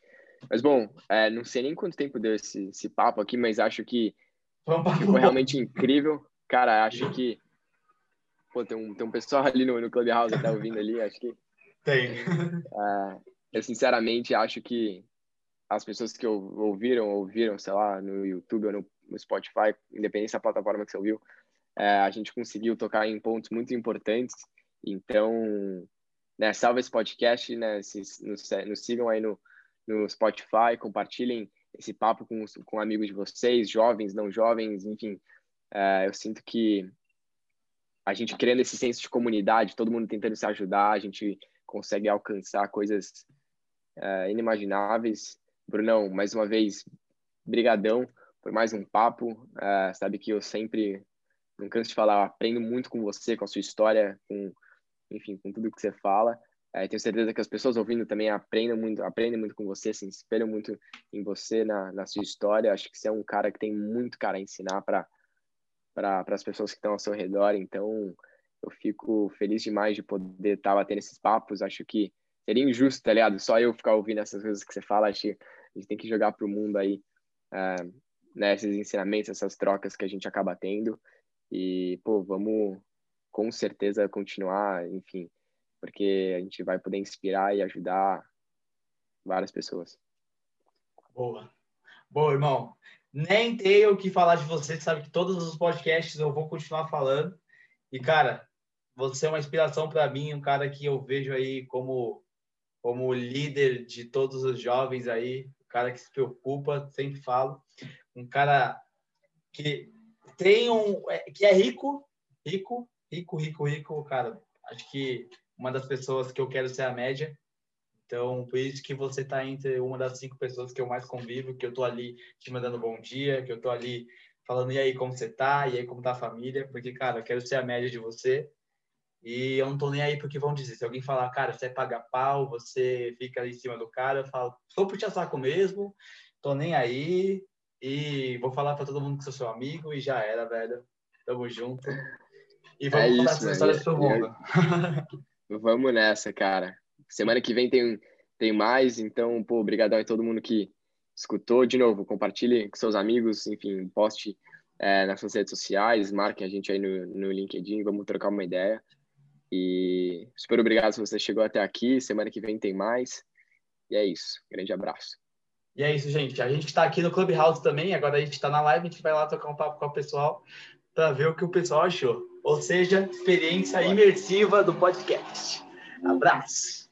Mas, bom, é, não sei nem quanto tempo deu esse, esse papo aqui, mas acho que foi realmente incrível. Cara, acho que. Pô, tem um, tem um pessoal ali no, no Clubhouse até ouvindo ali, acho que. Tem. É, eu, sinceramente, acho que as pessoas que ouviram, ouviram, sei lá, no YouTube ou no, no Spotify, independente da plataforma que você ouviu, é, a gente conseguiu tocar em pontos muito importantes. Então, né, salve esse podcast, né, se, nos, nos sigam aí no, no Spotify, compartilhem esse papo com, com amigos de vocês, jovens, não jovens, enfim. É, eu sinto que a gente criando esse senso de comunidade, todo mundo tentando se ajudar, a gente consegue alcançar coisas é, inimagináveis. Brunão, mais uma vez, brigadão por mais um papo. É, sabe que eu sempre não canso de falar, aprendo muito com você, com a sua história, com, enfim, com tudo que você fala. É, tenho certeza que as pessoas ouvindo também aprendem muito, aprendem muito com você, se inspiram muito em você, na, na sua história. Acho que você é um cara que tem muito cara a ensinar para para as pessoas que estão ao seu redor. Então, eu fico feliz demais de poder estar tá batendo esses papos. Acho que seria injusto, tá ligado? Só eu ficar ouvindo essas coisas que você fala. Acho que a gente tem que jogar para o mundo aí é, né, esses ensinamentos, essas trocas que a gente acaba tendo. E, pô, vamos com certeza continuar, enfim, porque a gente vai poder inspirar e ajudar várias pessoas. Boa. Boa, irmão. Nem tenho o que falar de você, sabe que todos os podcasts eu vou continuar falando. E, cara, você é uma inspiração para mim, um cara que eu vejo aí como como líder de todos os jovens aí, um cara que se preocupa, sempre falo, um cara que tem um é, que é rico, rico, rico, rico, rico, cara. Acho que uma das pessoas que eu quero ser a média. Então, por isso que você está entre uma das cinco pessoas que eu mais convivo, que eu tô ali te mandando bom dia, que eu tô ali falando e aí como você tá, e aí como tá a família, porque cara, eu quero ser a média de você e eu não tô nem aí porque vão dizer. Se alguém falar, cara, você paga pau, você fica ali em cima do cara, eu falo, sou puxa saco mesmo, tô nem aí. E vou falar para todo mundo que sou seu amigo e já era, velho. Tamo junto. E vamos é contar essa história pro mundo. vamos nessa, cara. Semana que vem tem, tem mais, então, pô, obrigadão a todo mundo que escutou. De novo, compartilhe com seus amigos, enfim, poste é, nas suas redes sociais, marquem a gente aí no, no LinkedIn, vamos trocar uma ideia. E super obrigado se você chegou até aqui. Semana que vem tem mais. E é isso. Grande abraço. E é isso, gente. A gente está aqui no Clubhouse também. Agora a gente está na live. A gente vai lá tocar um papo com o pessoal para ver o que o pessoal achou. Ou seja, experiência imersiva do podcast. Abraço.